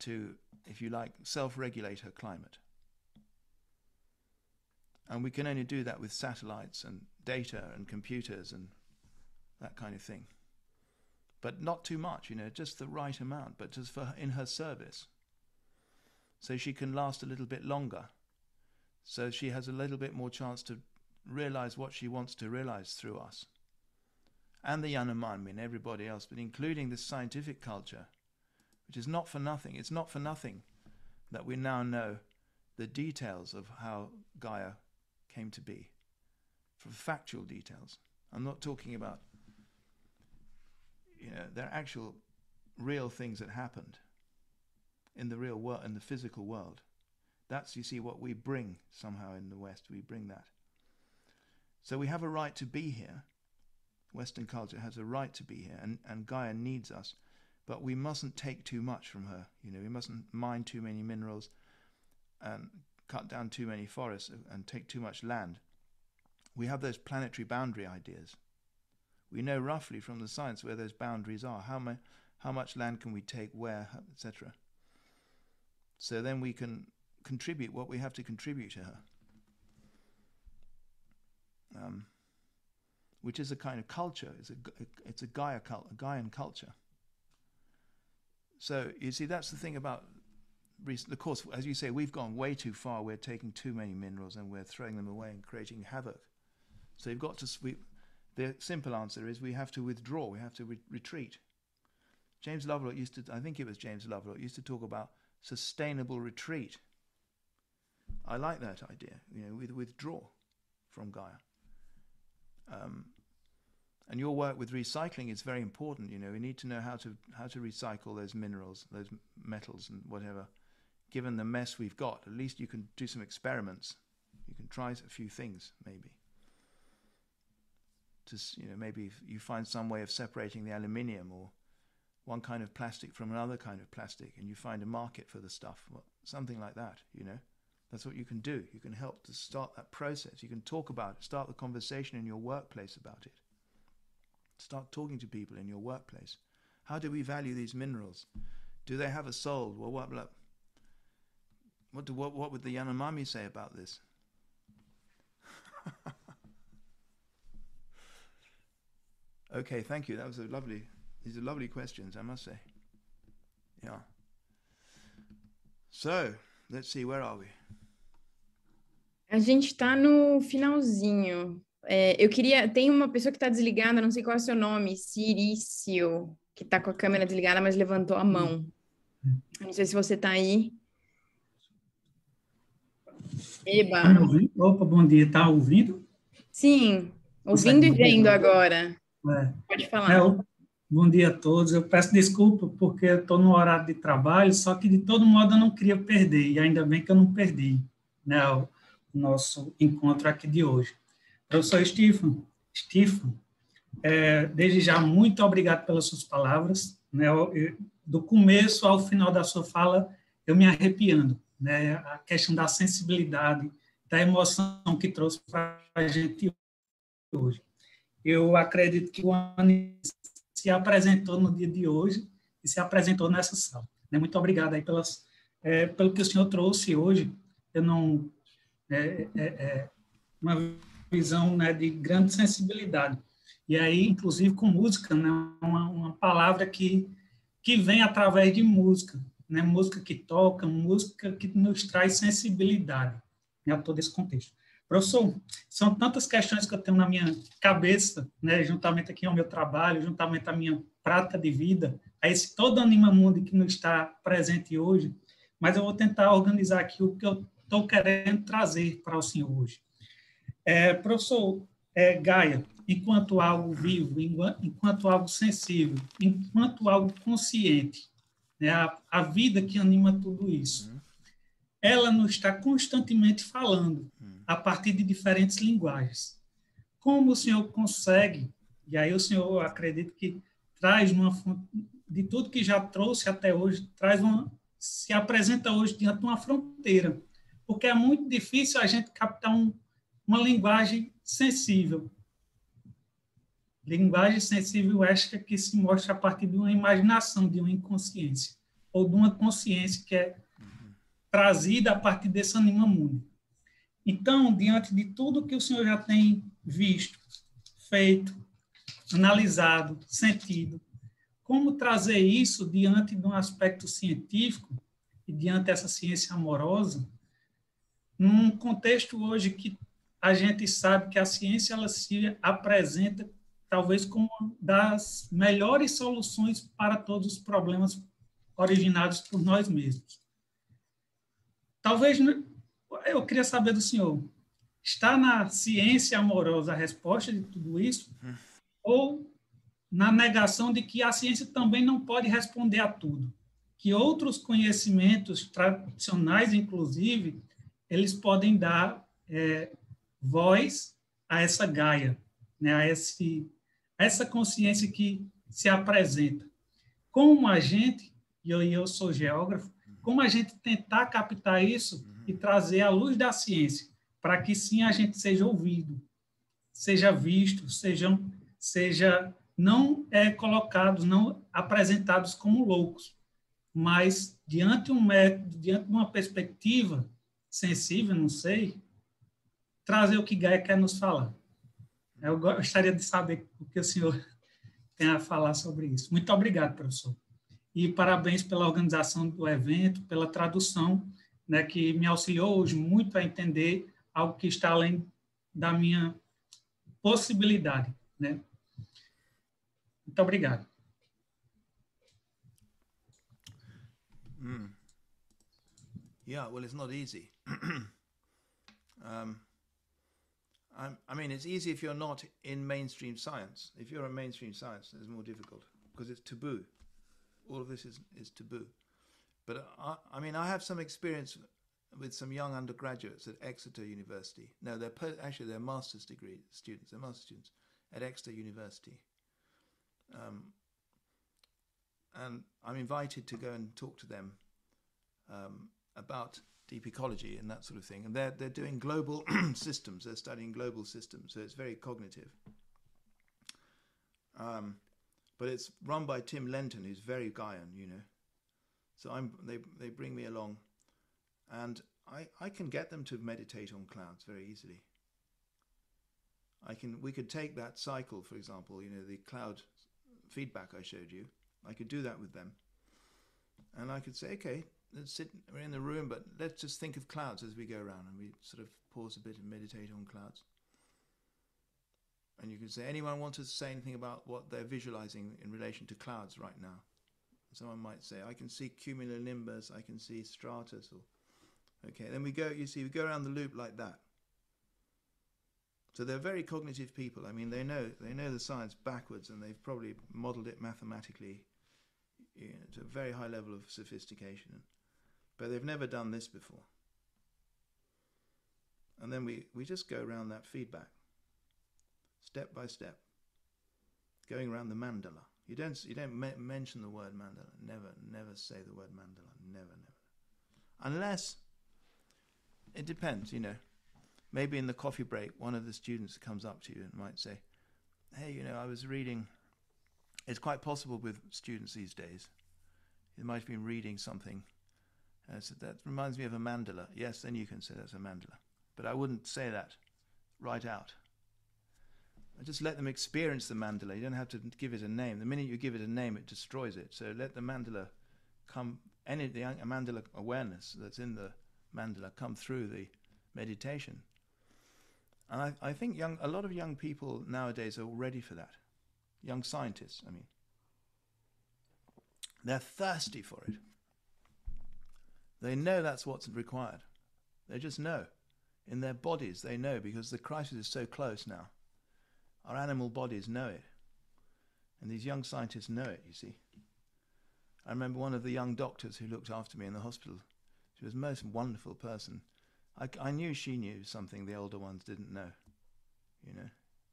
to, if you like, self-regulate her climate. And we can only do that with satellites and data and computers and that kind of thing but not too much, you know, just the right amount, but just for in her service. So she can last a little bit longer. So she has a little bit more chance to realize what she wants to realize through us. And the Yanomami and everybody else, but including this scientific culture, which is not for nothing. It's not for nothing that we now know the details of how Gaia came to be, for factual details. I'm not talking about you know, they're actual real things that happened in the real world, in the physical world. That's, you see, what we bring somehow in the West. We bring that. So we have a right to be here. Western culture has a right to be here, and, and Gaia needs us. But we mustn't take too much from her. You know, we mustn't mine too many minerals and cut down too many forests and take too much land. We have those planetary boundary ideas. We know roughly from the science where those boundaries are. How, ma- how much land can we take where, etc. So then we can contribute what we have to contribute to her. Um, which is a kind of culture. It's a, it's a Gaia cult, a Gaian culture. So you see, that's the thing about recent. Of course, as you say, we've gone way too far. We're taking too many minerals and we're throwing them away and creating havoc. So you've got to. We, the simple answer is we have to withdraw, we have to re- retreat. James Lovelock used to, I think it was James Lovelock, used to talk about sustainable retreat. I like that idea, you know, with withdraw from Gaia. Um, and your work with recycling is very important. You know, we need to know how to how to recycle those minerals, those metals, and whatever. Given the mess we've got, at least you can do some experiments. You can try a few things, maybe to you know maybe you find some way of separating the aluminium or one kind of plastic from another kind of plastic and you find a market for the stuff well, something like that you know that's what you can do you can help to start that process you can talk about it start the conversation in your workplace about it start talking to people in your workplace how do we value these minerals do they have a soul well what what, do, what, what would the Yanomami say about this Okay, thank you. That was a lovely. These are lovely questions, I must say. Yeah. So, let's see, where are we? A gente está no finalzinho. É, eu queria. Tem uma pessoa que está desligada, não sei qual é o seu nome, Cirício, que está com a câmera desligada, mas levantou a mão. Não sei se você está aí. Eba. Opa, bom dia. Está ouvindo? Sim, ouvindo e vendo agora. É. Pode falar. É, bom dia a todos. Eu peço desculpa porque estou no horário de trabalho, só que de todo modo eu não queria perder, e ainda bem que eu não perdi né, nosso encontro aqui de hoje. Professor Stephen, Stephen é, desde já, muito obrigado pelas suas palavras. Né, eu, do começo ao final da sua fala, eu me arrepiando. Né, a questão da sensibilidade da emoção que trouxe para a gente hoje. Eu acredito que o Ani se apresentou no dia de hoje e se apresentou nessa sala. Né? Muito obrigado aí pelas, é, pelo que o senhor trouxe hoje. Eu não é, é, é uma visão né, de grande sensibilidade. E aí, inclusive, com música, né, uma, uma palavra que, que vem através de música, né, música que toca, música que nos traz sensibilidade né, a todo esse contexto. Professor, são tantas questões que eu tenho na minha cabeça, né, juntamente aqui ao meu trabalho, juntamente à minha prática de vida, a esse todo anima mundo que nos está presente hoje, mas eu vou tentar organizar aqui o que eu estou querendo trazer para o senhor hoje. É, professor é, Gaia, enquanto algo vivo, enquanto algo sensível, enquanto algo consciente, né, a, a vida que anima tudo isso, uhum. ela nos está constantemente falando uhum. a partir de diferentes linguagens. Como o senhor consegue, e aí o senhor acredito que traz uma de tudo que já trouxe até hoje, traz uma se apresenta hoje diante de uma fronteira, porque é muito difícil a gente captar um, uma linguagem sensível. Linguagem sensível ética que se mostra a partir de uma imaginação, de uma inconsciência, ou de uma consciência que é trazida a partir desse anima mundo. Então, diante de tudo que o senhor já tem visto, feito, analisado, sentido, como trazer isso diante de um aspecto científico e diante dessa ciência amorosa, num contexto hoje que a gente sabe que a ciência ela se apresenta talvez como uma das melhores soluções para todos os problemas originados por nós mesmos. Talvez eu queria saber do senhor, está na ciência amorosa a resposta de tudo isso ou na negação de que a ciência também não pode responder a tudo, que outros conhecimentos tradicionais, inclusive, eles podem dar é, voz a essa Gaia, né, a, esse, a essa consciência que se apresenta. Como a gente, e eu, eu sou geógrafo, como a gente tentar captar isso e trazer à luz da ciência, para que sim a gente seja ouvido, seja visto, sejam, seja não é colocados, não apresentados como loucos, mas diante um diante de uma perspectiva sensível, não sei, trazer o que Gaia quer nos falar. Eu gostaria de saber o que o senhor tem a falar sobre isso. Muito obrigado, professor. E parabéns pela organização do evento, pela tradução, né, que me auxiliou hoje muito a entender algo que está além da minha possibilidade, né? Muito obrigado. Mm. Yeah, well, it's not easy. um, I mean, it's easy if you're not in mainstream science. If you're in mainstream science, it's more difficult because it's taboo. All of this is, is taboo. But I, I mean, I have some experience with some young undergraduates at Exeter University. No, they're actually they're master's degree students. They're master's students at Exeter University. Um, and I'm invited to go and talk to them um, about deep ecology and that sort of thing. And they're they're doing global systems. They're studying global systems, so it's very cognitive. Um, but it's run by Tim Lenton, who's very Gaian, you know. So I'm they they bring me along, and I I can get them to meditate on clouds very easily. I can we could take that cycle, for example, you know, the cloud feedback I showed you. I could do that with them, and I could say, okay, let's sit, we're in the room, but let's just think of clouds as we go around and we sort of pause a bit and meditate on clouds. And you can say, anyone want to say anything about what they're visualizing in relation to clouds right now? Someone might say, I can see cumulonimbus, I can see stratus, or okay. Then we go, you see, we go around the loop like that. So they're very cognitive people. I mean, they know they know the science backwards, and they've probably modelled it mathematically you know, to a very high level of sophistication but they've never done this before. And then we, we just go around that feedback, step by step, going around the mandala. You don't, you don't me- mention the word mandala. Never, never say the word mandala. Never, never. Unless, it depends, you know. maybe in the coffee break, one of the students comes up to you and might say, "Hey, you know, I was reading." It's quite possible with students these days. You might have been reading something. Uh, so that reminds me of a mandala. Yes, then you can say that's a mandala. But I wouldn't say that right out. I just let them experience the mandala. You don't have to give it a name. The minute you give it a name, it destroys it. So let the mandala come, any the mandala awareness that's in the mandala come through the meditation. And I, I think young, a lot of young people nowadays are ready for that. Young scientists, I mean. They're thirsty for it. They know that's what's required. They just know. In their bodies, they know because the crisis is so close now. Our animal bodies know it. And these young scientists know it, you see. I remember one of the young doctors who looked after me in the hospital. She was a most wonderful person. I, I knew she knew something the older ones didn't know. You know,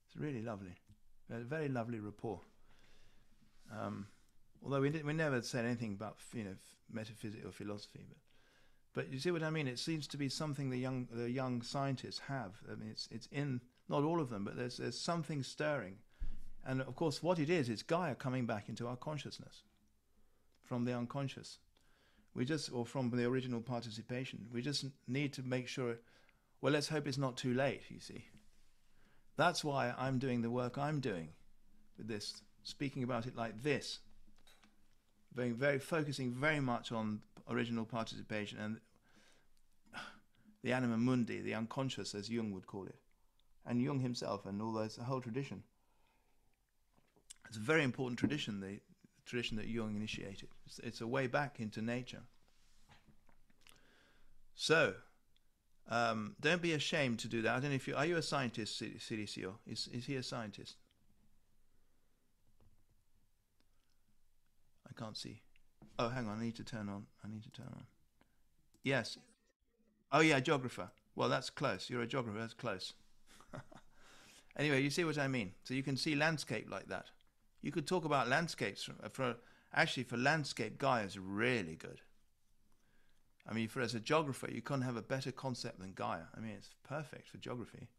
it's really lovely. We had a very lovely rapport. Um, although we, did, we never said anything about you know metaphysics or philosophy, but but you see what I mean. It seems to be something the young the young scientists have. I mean, it's it's in not all of them, but there's there's something stirring, and of course, what it is, it's Gaia coming back into our consciousness from the unconscious. We just or from the original participation. We just need to make sure. Well, let's hope it's not too late. You see. That's why I'm doing the work I'm doing with this, speaking about it like this, being very focusing very much on original participation and the anima mundi, the unconscious, as Jung would call it, and Jung himself, and all those, the whole tradition. It's a very important tradition, the tradition that Jung initiated. It's, it's a way back into nature. So, um, don't be ashamed to do that. I don't know if you are you a scientist, Siricio? Is is he a scientist? Can't see. Oh, hang on. I need to turn on. I need to turn on. Yes. Oh yeah, geographer. Well, that's close. You're a geographer. That's close. anyway, you see what I mean. So you can see landscape like that. You could talk about landscapes for, for actually for landscape. Gaia is really good. I mean, for as a geographer, you can't have a better concept than Gaia. I mean, it's perfect for geography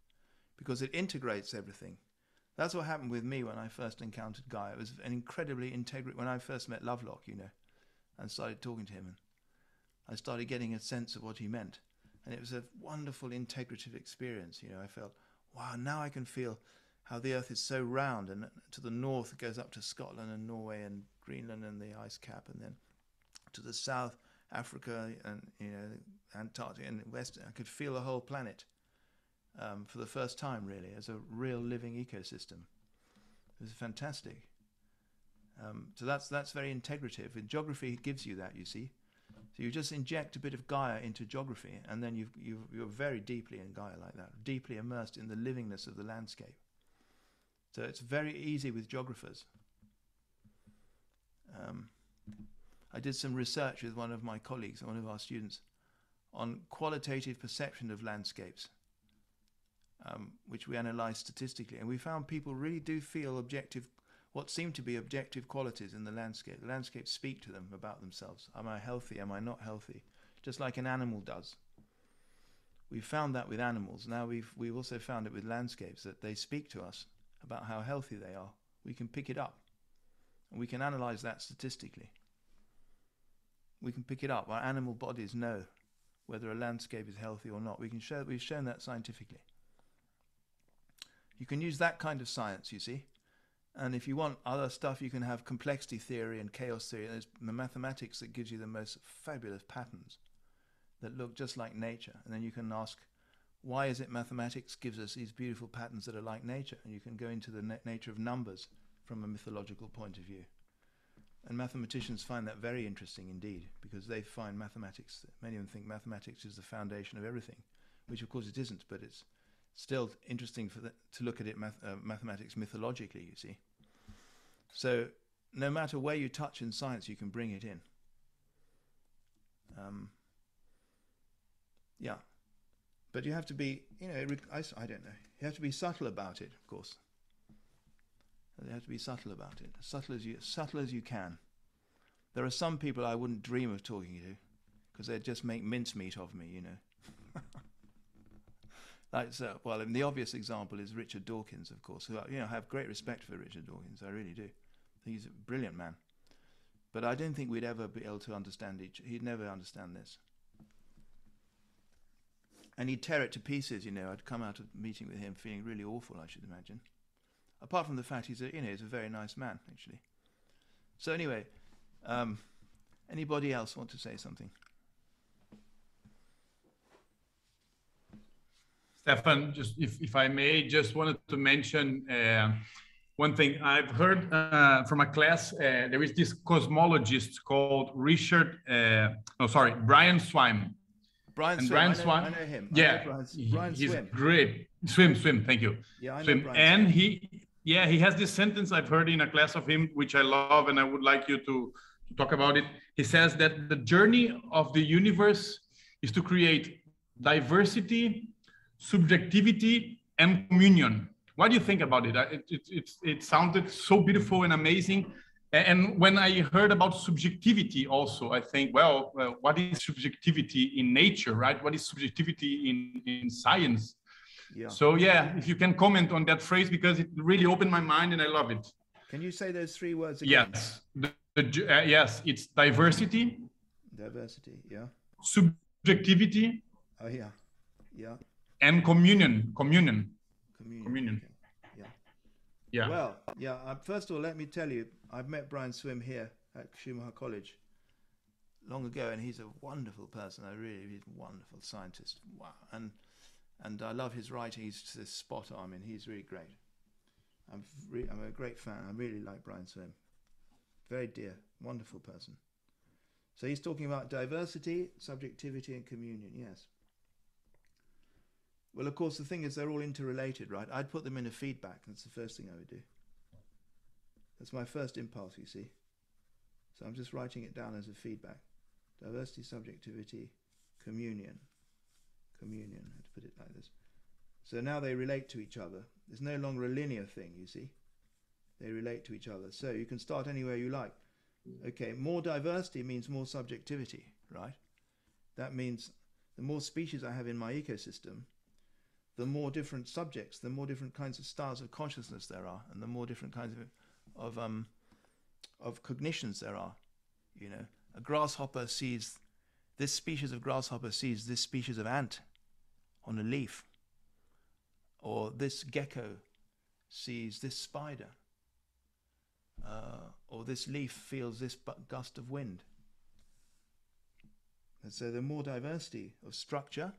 because it integrates everything. That's what happened with me when I first encountered Gaia. It was an incredibly integrate. When I first met Lovelock, you know, and started talking to him, and I started getting a sense of what he meant, and it was a wonderful integrative experience. You know, I felt, wow, now I can feel how the Earth is so round, and to the north it goes up to Scotland and Norway and Greenland and the ice cap, and then to the south Africa and you know Antarctica and West. I could feel the whole planet um, for the first time, really, as a real living ecosystem. It was fantastic. Um, so that's that's very integrative. And geography gives you that, you see. So you just inject a bit of Gaia into geography, and then you you you're very deeply in Gaia like that, deeply immersed in the livingness of the landscape. So it's very easy with geographers. Um, I did some research with one of my colleagues, one of our students, on qualitative perception of landscapes, um, which we analysed statistically, and we found people really do feel objective, what seem to be objective qualities in the landscape. The landscapes speak to them about themselves. Am I healthy? Am I not healthy? Just like an animal does. We found that with animals. Now we've we've also found it with landscapes that they speak to us about how healthy they are. We can pick it up, and we can analyze that statistically we can pick it up. Our animal bodies know whether a landscape is healthy or not. We can show we've shown that scientifically. You can use that kind of science, you see. And if you want other stuff, you can have complexity theory and chaos theory. There's the mathematics that gives you the most fabulous patterns that look just like nature. And then you can ask, why is it mathematics gives us these beautiful patterns that are like nature? And you can go into the na- nature of numbers from a mythological point of view. And mathematicians find that very interesting indeed, because they find mathematics, many of them think mathematics is the foundation of everything, which of course it isn't, but it's still interesting for the, to look at it math, uh, mathematics mythologically, you see. So no matter where you touch in science, you can bring it in. Um, yeah. But you have to be, you know, I, I don't know, you have to be subtle about it, of course. You have to be subtle about it, subtle as you, subtle as you can. There are some people I wouldn't dream of talking to, because they'd just make mincemeat of me, you know. like so, well, and the obvious example is Richard Dawkins, of course. Who you know I have great respect for Richard Dawkins. I really do. He's a brilliant man, but I don't think we'd ever be able to understand each. He'd never understand this, and he'd tear it to pieces. You know, I'd come out of meeting with him feeling really awful. I should imagine. Apart from the fact he's a you know he's a very nice man actually. So anyway, um, anybody else want to say something? Stephan, just if, if I may, just wanted to mention uh, one thing. I've heard uh, from a class, uh, there is this cosmologist called Richard, uh, no, sorry, Brian Swimme. Brian And Swimme. Brian I know, I know him. Yeah, know Brian, he- Brian he's Swimme. great. Swimme, swim, thank you. Yeah, I know Swimme. Brian And Swimme. he, yeah, he has this sentence I've heard in a class of him, which I love, and I would like you to, to talk about it. He says that the journey of the universe is to create diversity, subjectivity, and communion. What do you think about it? It, it, it, it sounded so beautiful and amazing. And when I heard about subjectivity also, I think, well, well, what is subjectivity in nature, right? What is subjectivity in, in science? Yeah. So yeah, if you can comment on that phrase because it really opened my mind and I love it. Can you say those three words again? Yes, the, the, uh, yes, it's diversity, Diversity. Yeah. subjectivity, Oh yeah. Yeah. And communion. Communion. Communion. Communion. Okay. Yeah. Yeah. Well, yeah. Uh, first of all, let me tell you, I've met Brian Swimme here at Schumacher College long ago, and he's a wonderful person. I really, he's a wonderful scientist. Wow. And and I love his writing. He's just spot on. I mean, he's really great. I'm re- I'm a great fan. I really like Brian Swimme. Very dear, wonderful person. So he's talking about diversity, subjectivity, and communion. Yes. Well, of course, the thing is, they're all interrelated, right? I'd put them in a feedback. That's the first thing I would do. That's my first impulse, you see. So I'm just writing it down as a feedback. Diversity, subjectivity, communion. Communion, I had to put it like this. So now they relate to each other. There's no longer a linear thing, you see. They relate to each other. So you can start anywhere you like. Okay, more diversity means more subjectivity, right? That means the more species I have in my ecosystem, the more different subjects, the more different kinds of styles of consciousness there are, and the more different kinds of of um of cognitions there are. You know, a grasshopper sees this species of grasshopper sees this species of ant on a leaf, or this gecko sees this spider, uh, or this leaf feels this gust of wind. And so, the more diversity of structure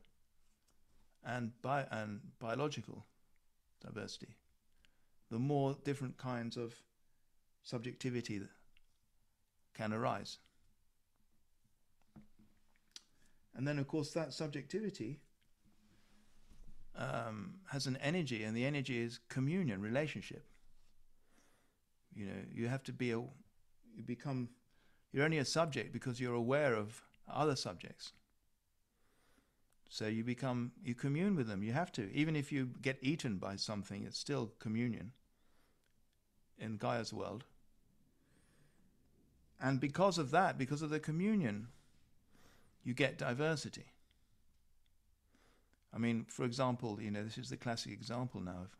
and bi- and biological diversity, the more different kinds of subjectivity can arise. And then, of course, that subjectivity um, has an energy, and the energy is communion, relationship. You know, you have to be a, you become, you're only a subject because you're aware of other subjects. So you become, you commune with them. You have to. Even if you get eaten by something, it's still communion in Gaia's world. And because of that, because of the communion, you get diversity. I mean, for example, you know, this is the classic example now of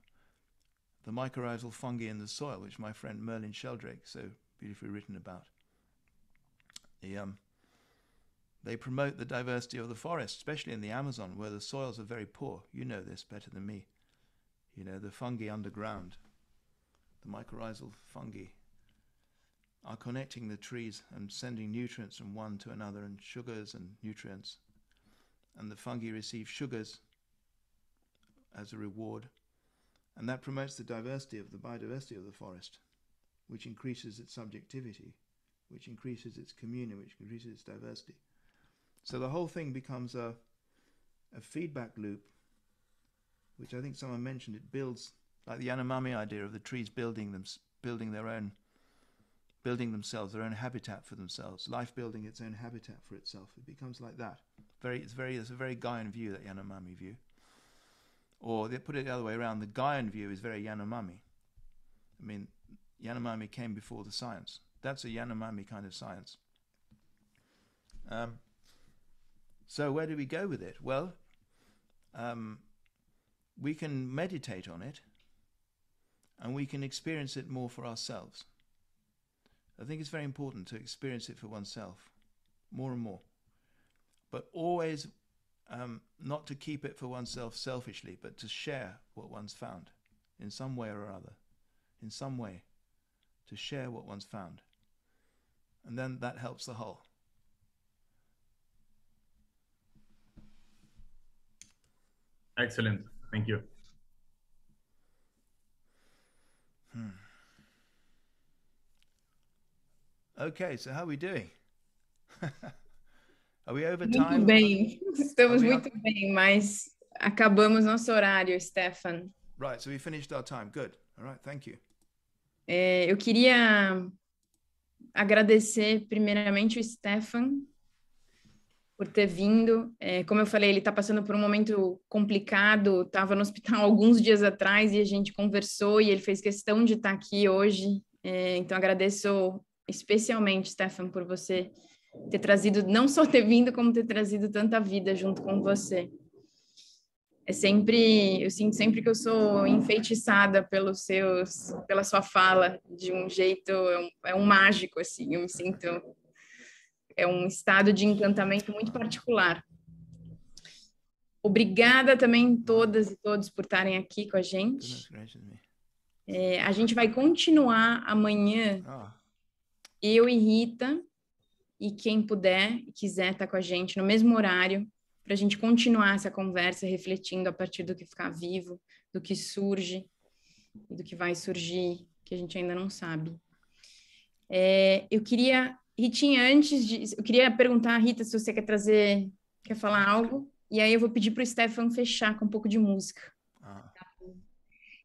the mycorrhizal fungi in the soil, which my friend Merlin Sheldrake so beautifully written about. The, um, they promote the diversity of the forest, especially in the Amazon, where the soils are very poor. You know this better than me. You know, the fungi underground, the mycorrhizal fungi, are connecting the trees and sending nutrients from one to another, and sugars and nutrients. And the fungi receive sugars as a reward. And that promotes the diversity of the biodiversity of the forest, which increases its subjectivity, which increases its communion, which increases its diversity. So the whole thing becomes a, a feedback loop, which I think someone mentioned. It builds like the Yanomami idea of the trees building them, building their own, building themselves, their own habitat for themselves. Life building its own habitat for itself. It becomes like that. Very, it's very, it's a very Gaian view, that Yanomami view. Or they put it the other way around. The Gaian view is very Yanomami. I mean, Yanomami came before the science. That's a Yanomami kind of science. Um, so where do we go with it? Well, um, we can meditate on it and we can experience it more for ourselves. I think it's very important to experience it for oneself more and more, but always um, not to keep it for oneself selfishly, but to share what one's found in some way or other, in some way, to share what one's found. And then that helps the whole. Excellent. Thank you. Hmm. Okay, so how are we doing? are we over Muito time? bem, estamos Are we muito bem, mas acabamos nosso horário, Stephan. Right, so we finished our time. Good. All right, thank you. É, eu queria agradecer primeiramente o Stephan por ter vindo. É, como eu falei, ele está passando por um momento complicado, estava no hospital alguns dias atrás e a gente conversou e ele fez questão de estar aqui hoje. É, então, agradeço especialmente, Stefan, por você ter trazido, não só ter vindo, como ter trazido tanta vida junto com você. É sempre, eu sinto sempre que eu sou enfeitiçada pelos seus, pela sua fala, de um jeito, é um, é um mágico, assim, eu me sinto, é um estado de encantamento muito particular. Obrigada também todas e todos por estarem aqui com a gente. É, a gente vai continuar amanhã eu e Rita, e quem puder e quiser estar com a gente no mesmo horário, para a gente continuar essa conversa, refletindo a partir do que ficar vivo, do que surge e do que vai surgir, que a gente ainda não sabe. É, eu queria, Ritinha, antes de. Eu queria perguntar, Rita, se você quer trazer, quer falar algo, e aí eu vou pedir para o Stefan fechar com um pouco de música. ah,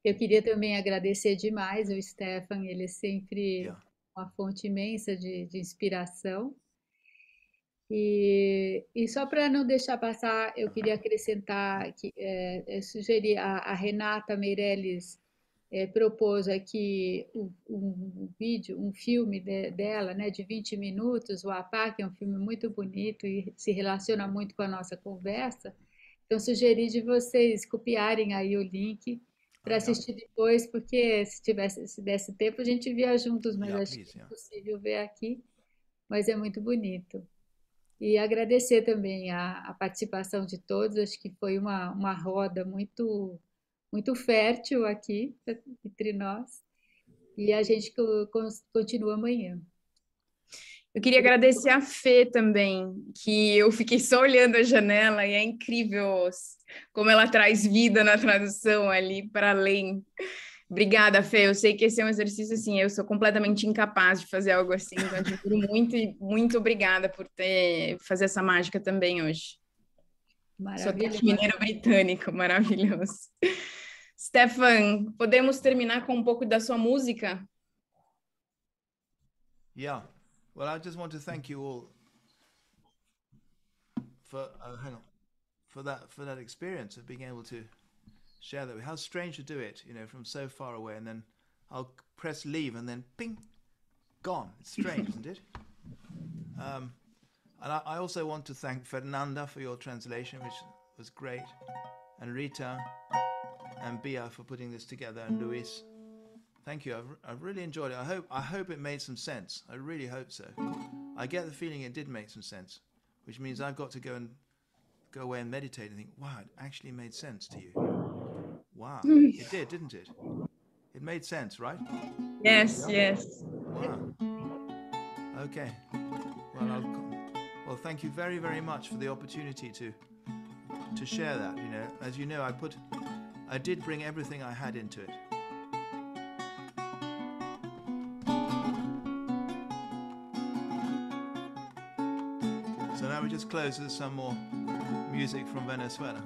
Eu queria também agradecer demais o Stefan, ele é sempre yeah. uma fonte imensa de, de inspiração. E, e só para não deixar passar, eu queria acrescentar que é, é, sugerir a, a Renata Meirelles é, propôs aqui um, um vídeo, um filme de- dela, né, de 20 minutos, o APA, que é um filme muito bonito e se relaciona muito com a nossa conversa. Então, sugeri de vocês copiarem aí o link para assistir depois, porque se tivesse, se desse tempo, a gente via juntos, mas Yeah, acho please, que é yeah. impossível ver aqui, mas é muito bonito. E agradecer também a, a participação de todos, acho que foi uma, uma roda muito, muito fértil aqui entre nós. E a gente continua amanhã. Eu queria agradecer a Fê também, que eu fiquei só olhando a janela e é incrível como ela traz vida na tradução ali para além. Obrigada, Fê. Eu sei que esse é um exercício assim, eu sou completamente incapaz de fazer algo assim, então admiro muito e muito obrigada por ter fazer essa mágica também hoje. Sotaque Maravilhoso. mineiro britânico, maravilhoso. Stephan, podemos terminar com um pouco da sua música? Yeah. Well, I just want to thank you all for uh, hang on for that for that experience of being able to share that. How strange to do it, you know, from so far away, and then I'll press leave, and then ping, gone. It's strange, isn't it? Um, and I, I also want to thank Fernanda for your translation, which was great, and Rita and Bia for putting this together, and Luis. Thank you. I've, I've really enjoyed it. I hope I hope it made some sense. I really hope so. I get the feeling it did make some sense, which means I've got to go and go away and meditate and think, wow, it actually made sense to you. Wow, it did, didn't it? It made sense, right? Yes, yes. Wow. Okay. Well, I'll, well, thank you very, very much for the opportunity to to share that. You know, as you know, I put, I did bring everything I had into it. So now we just close with some more music from Venezuela.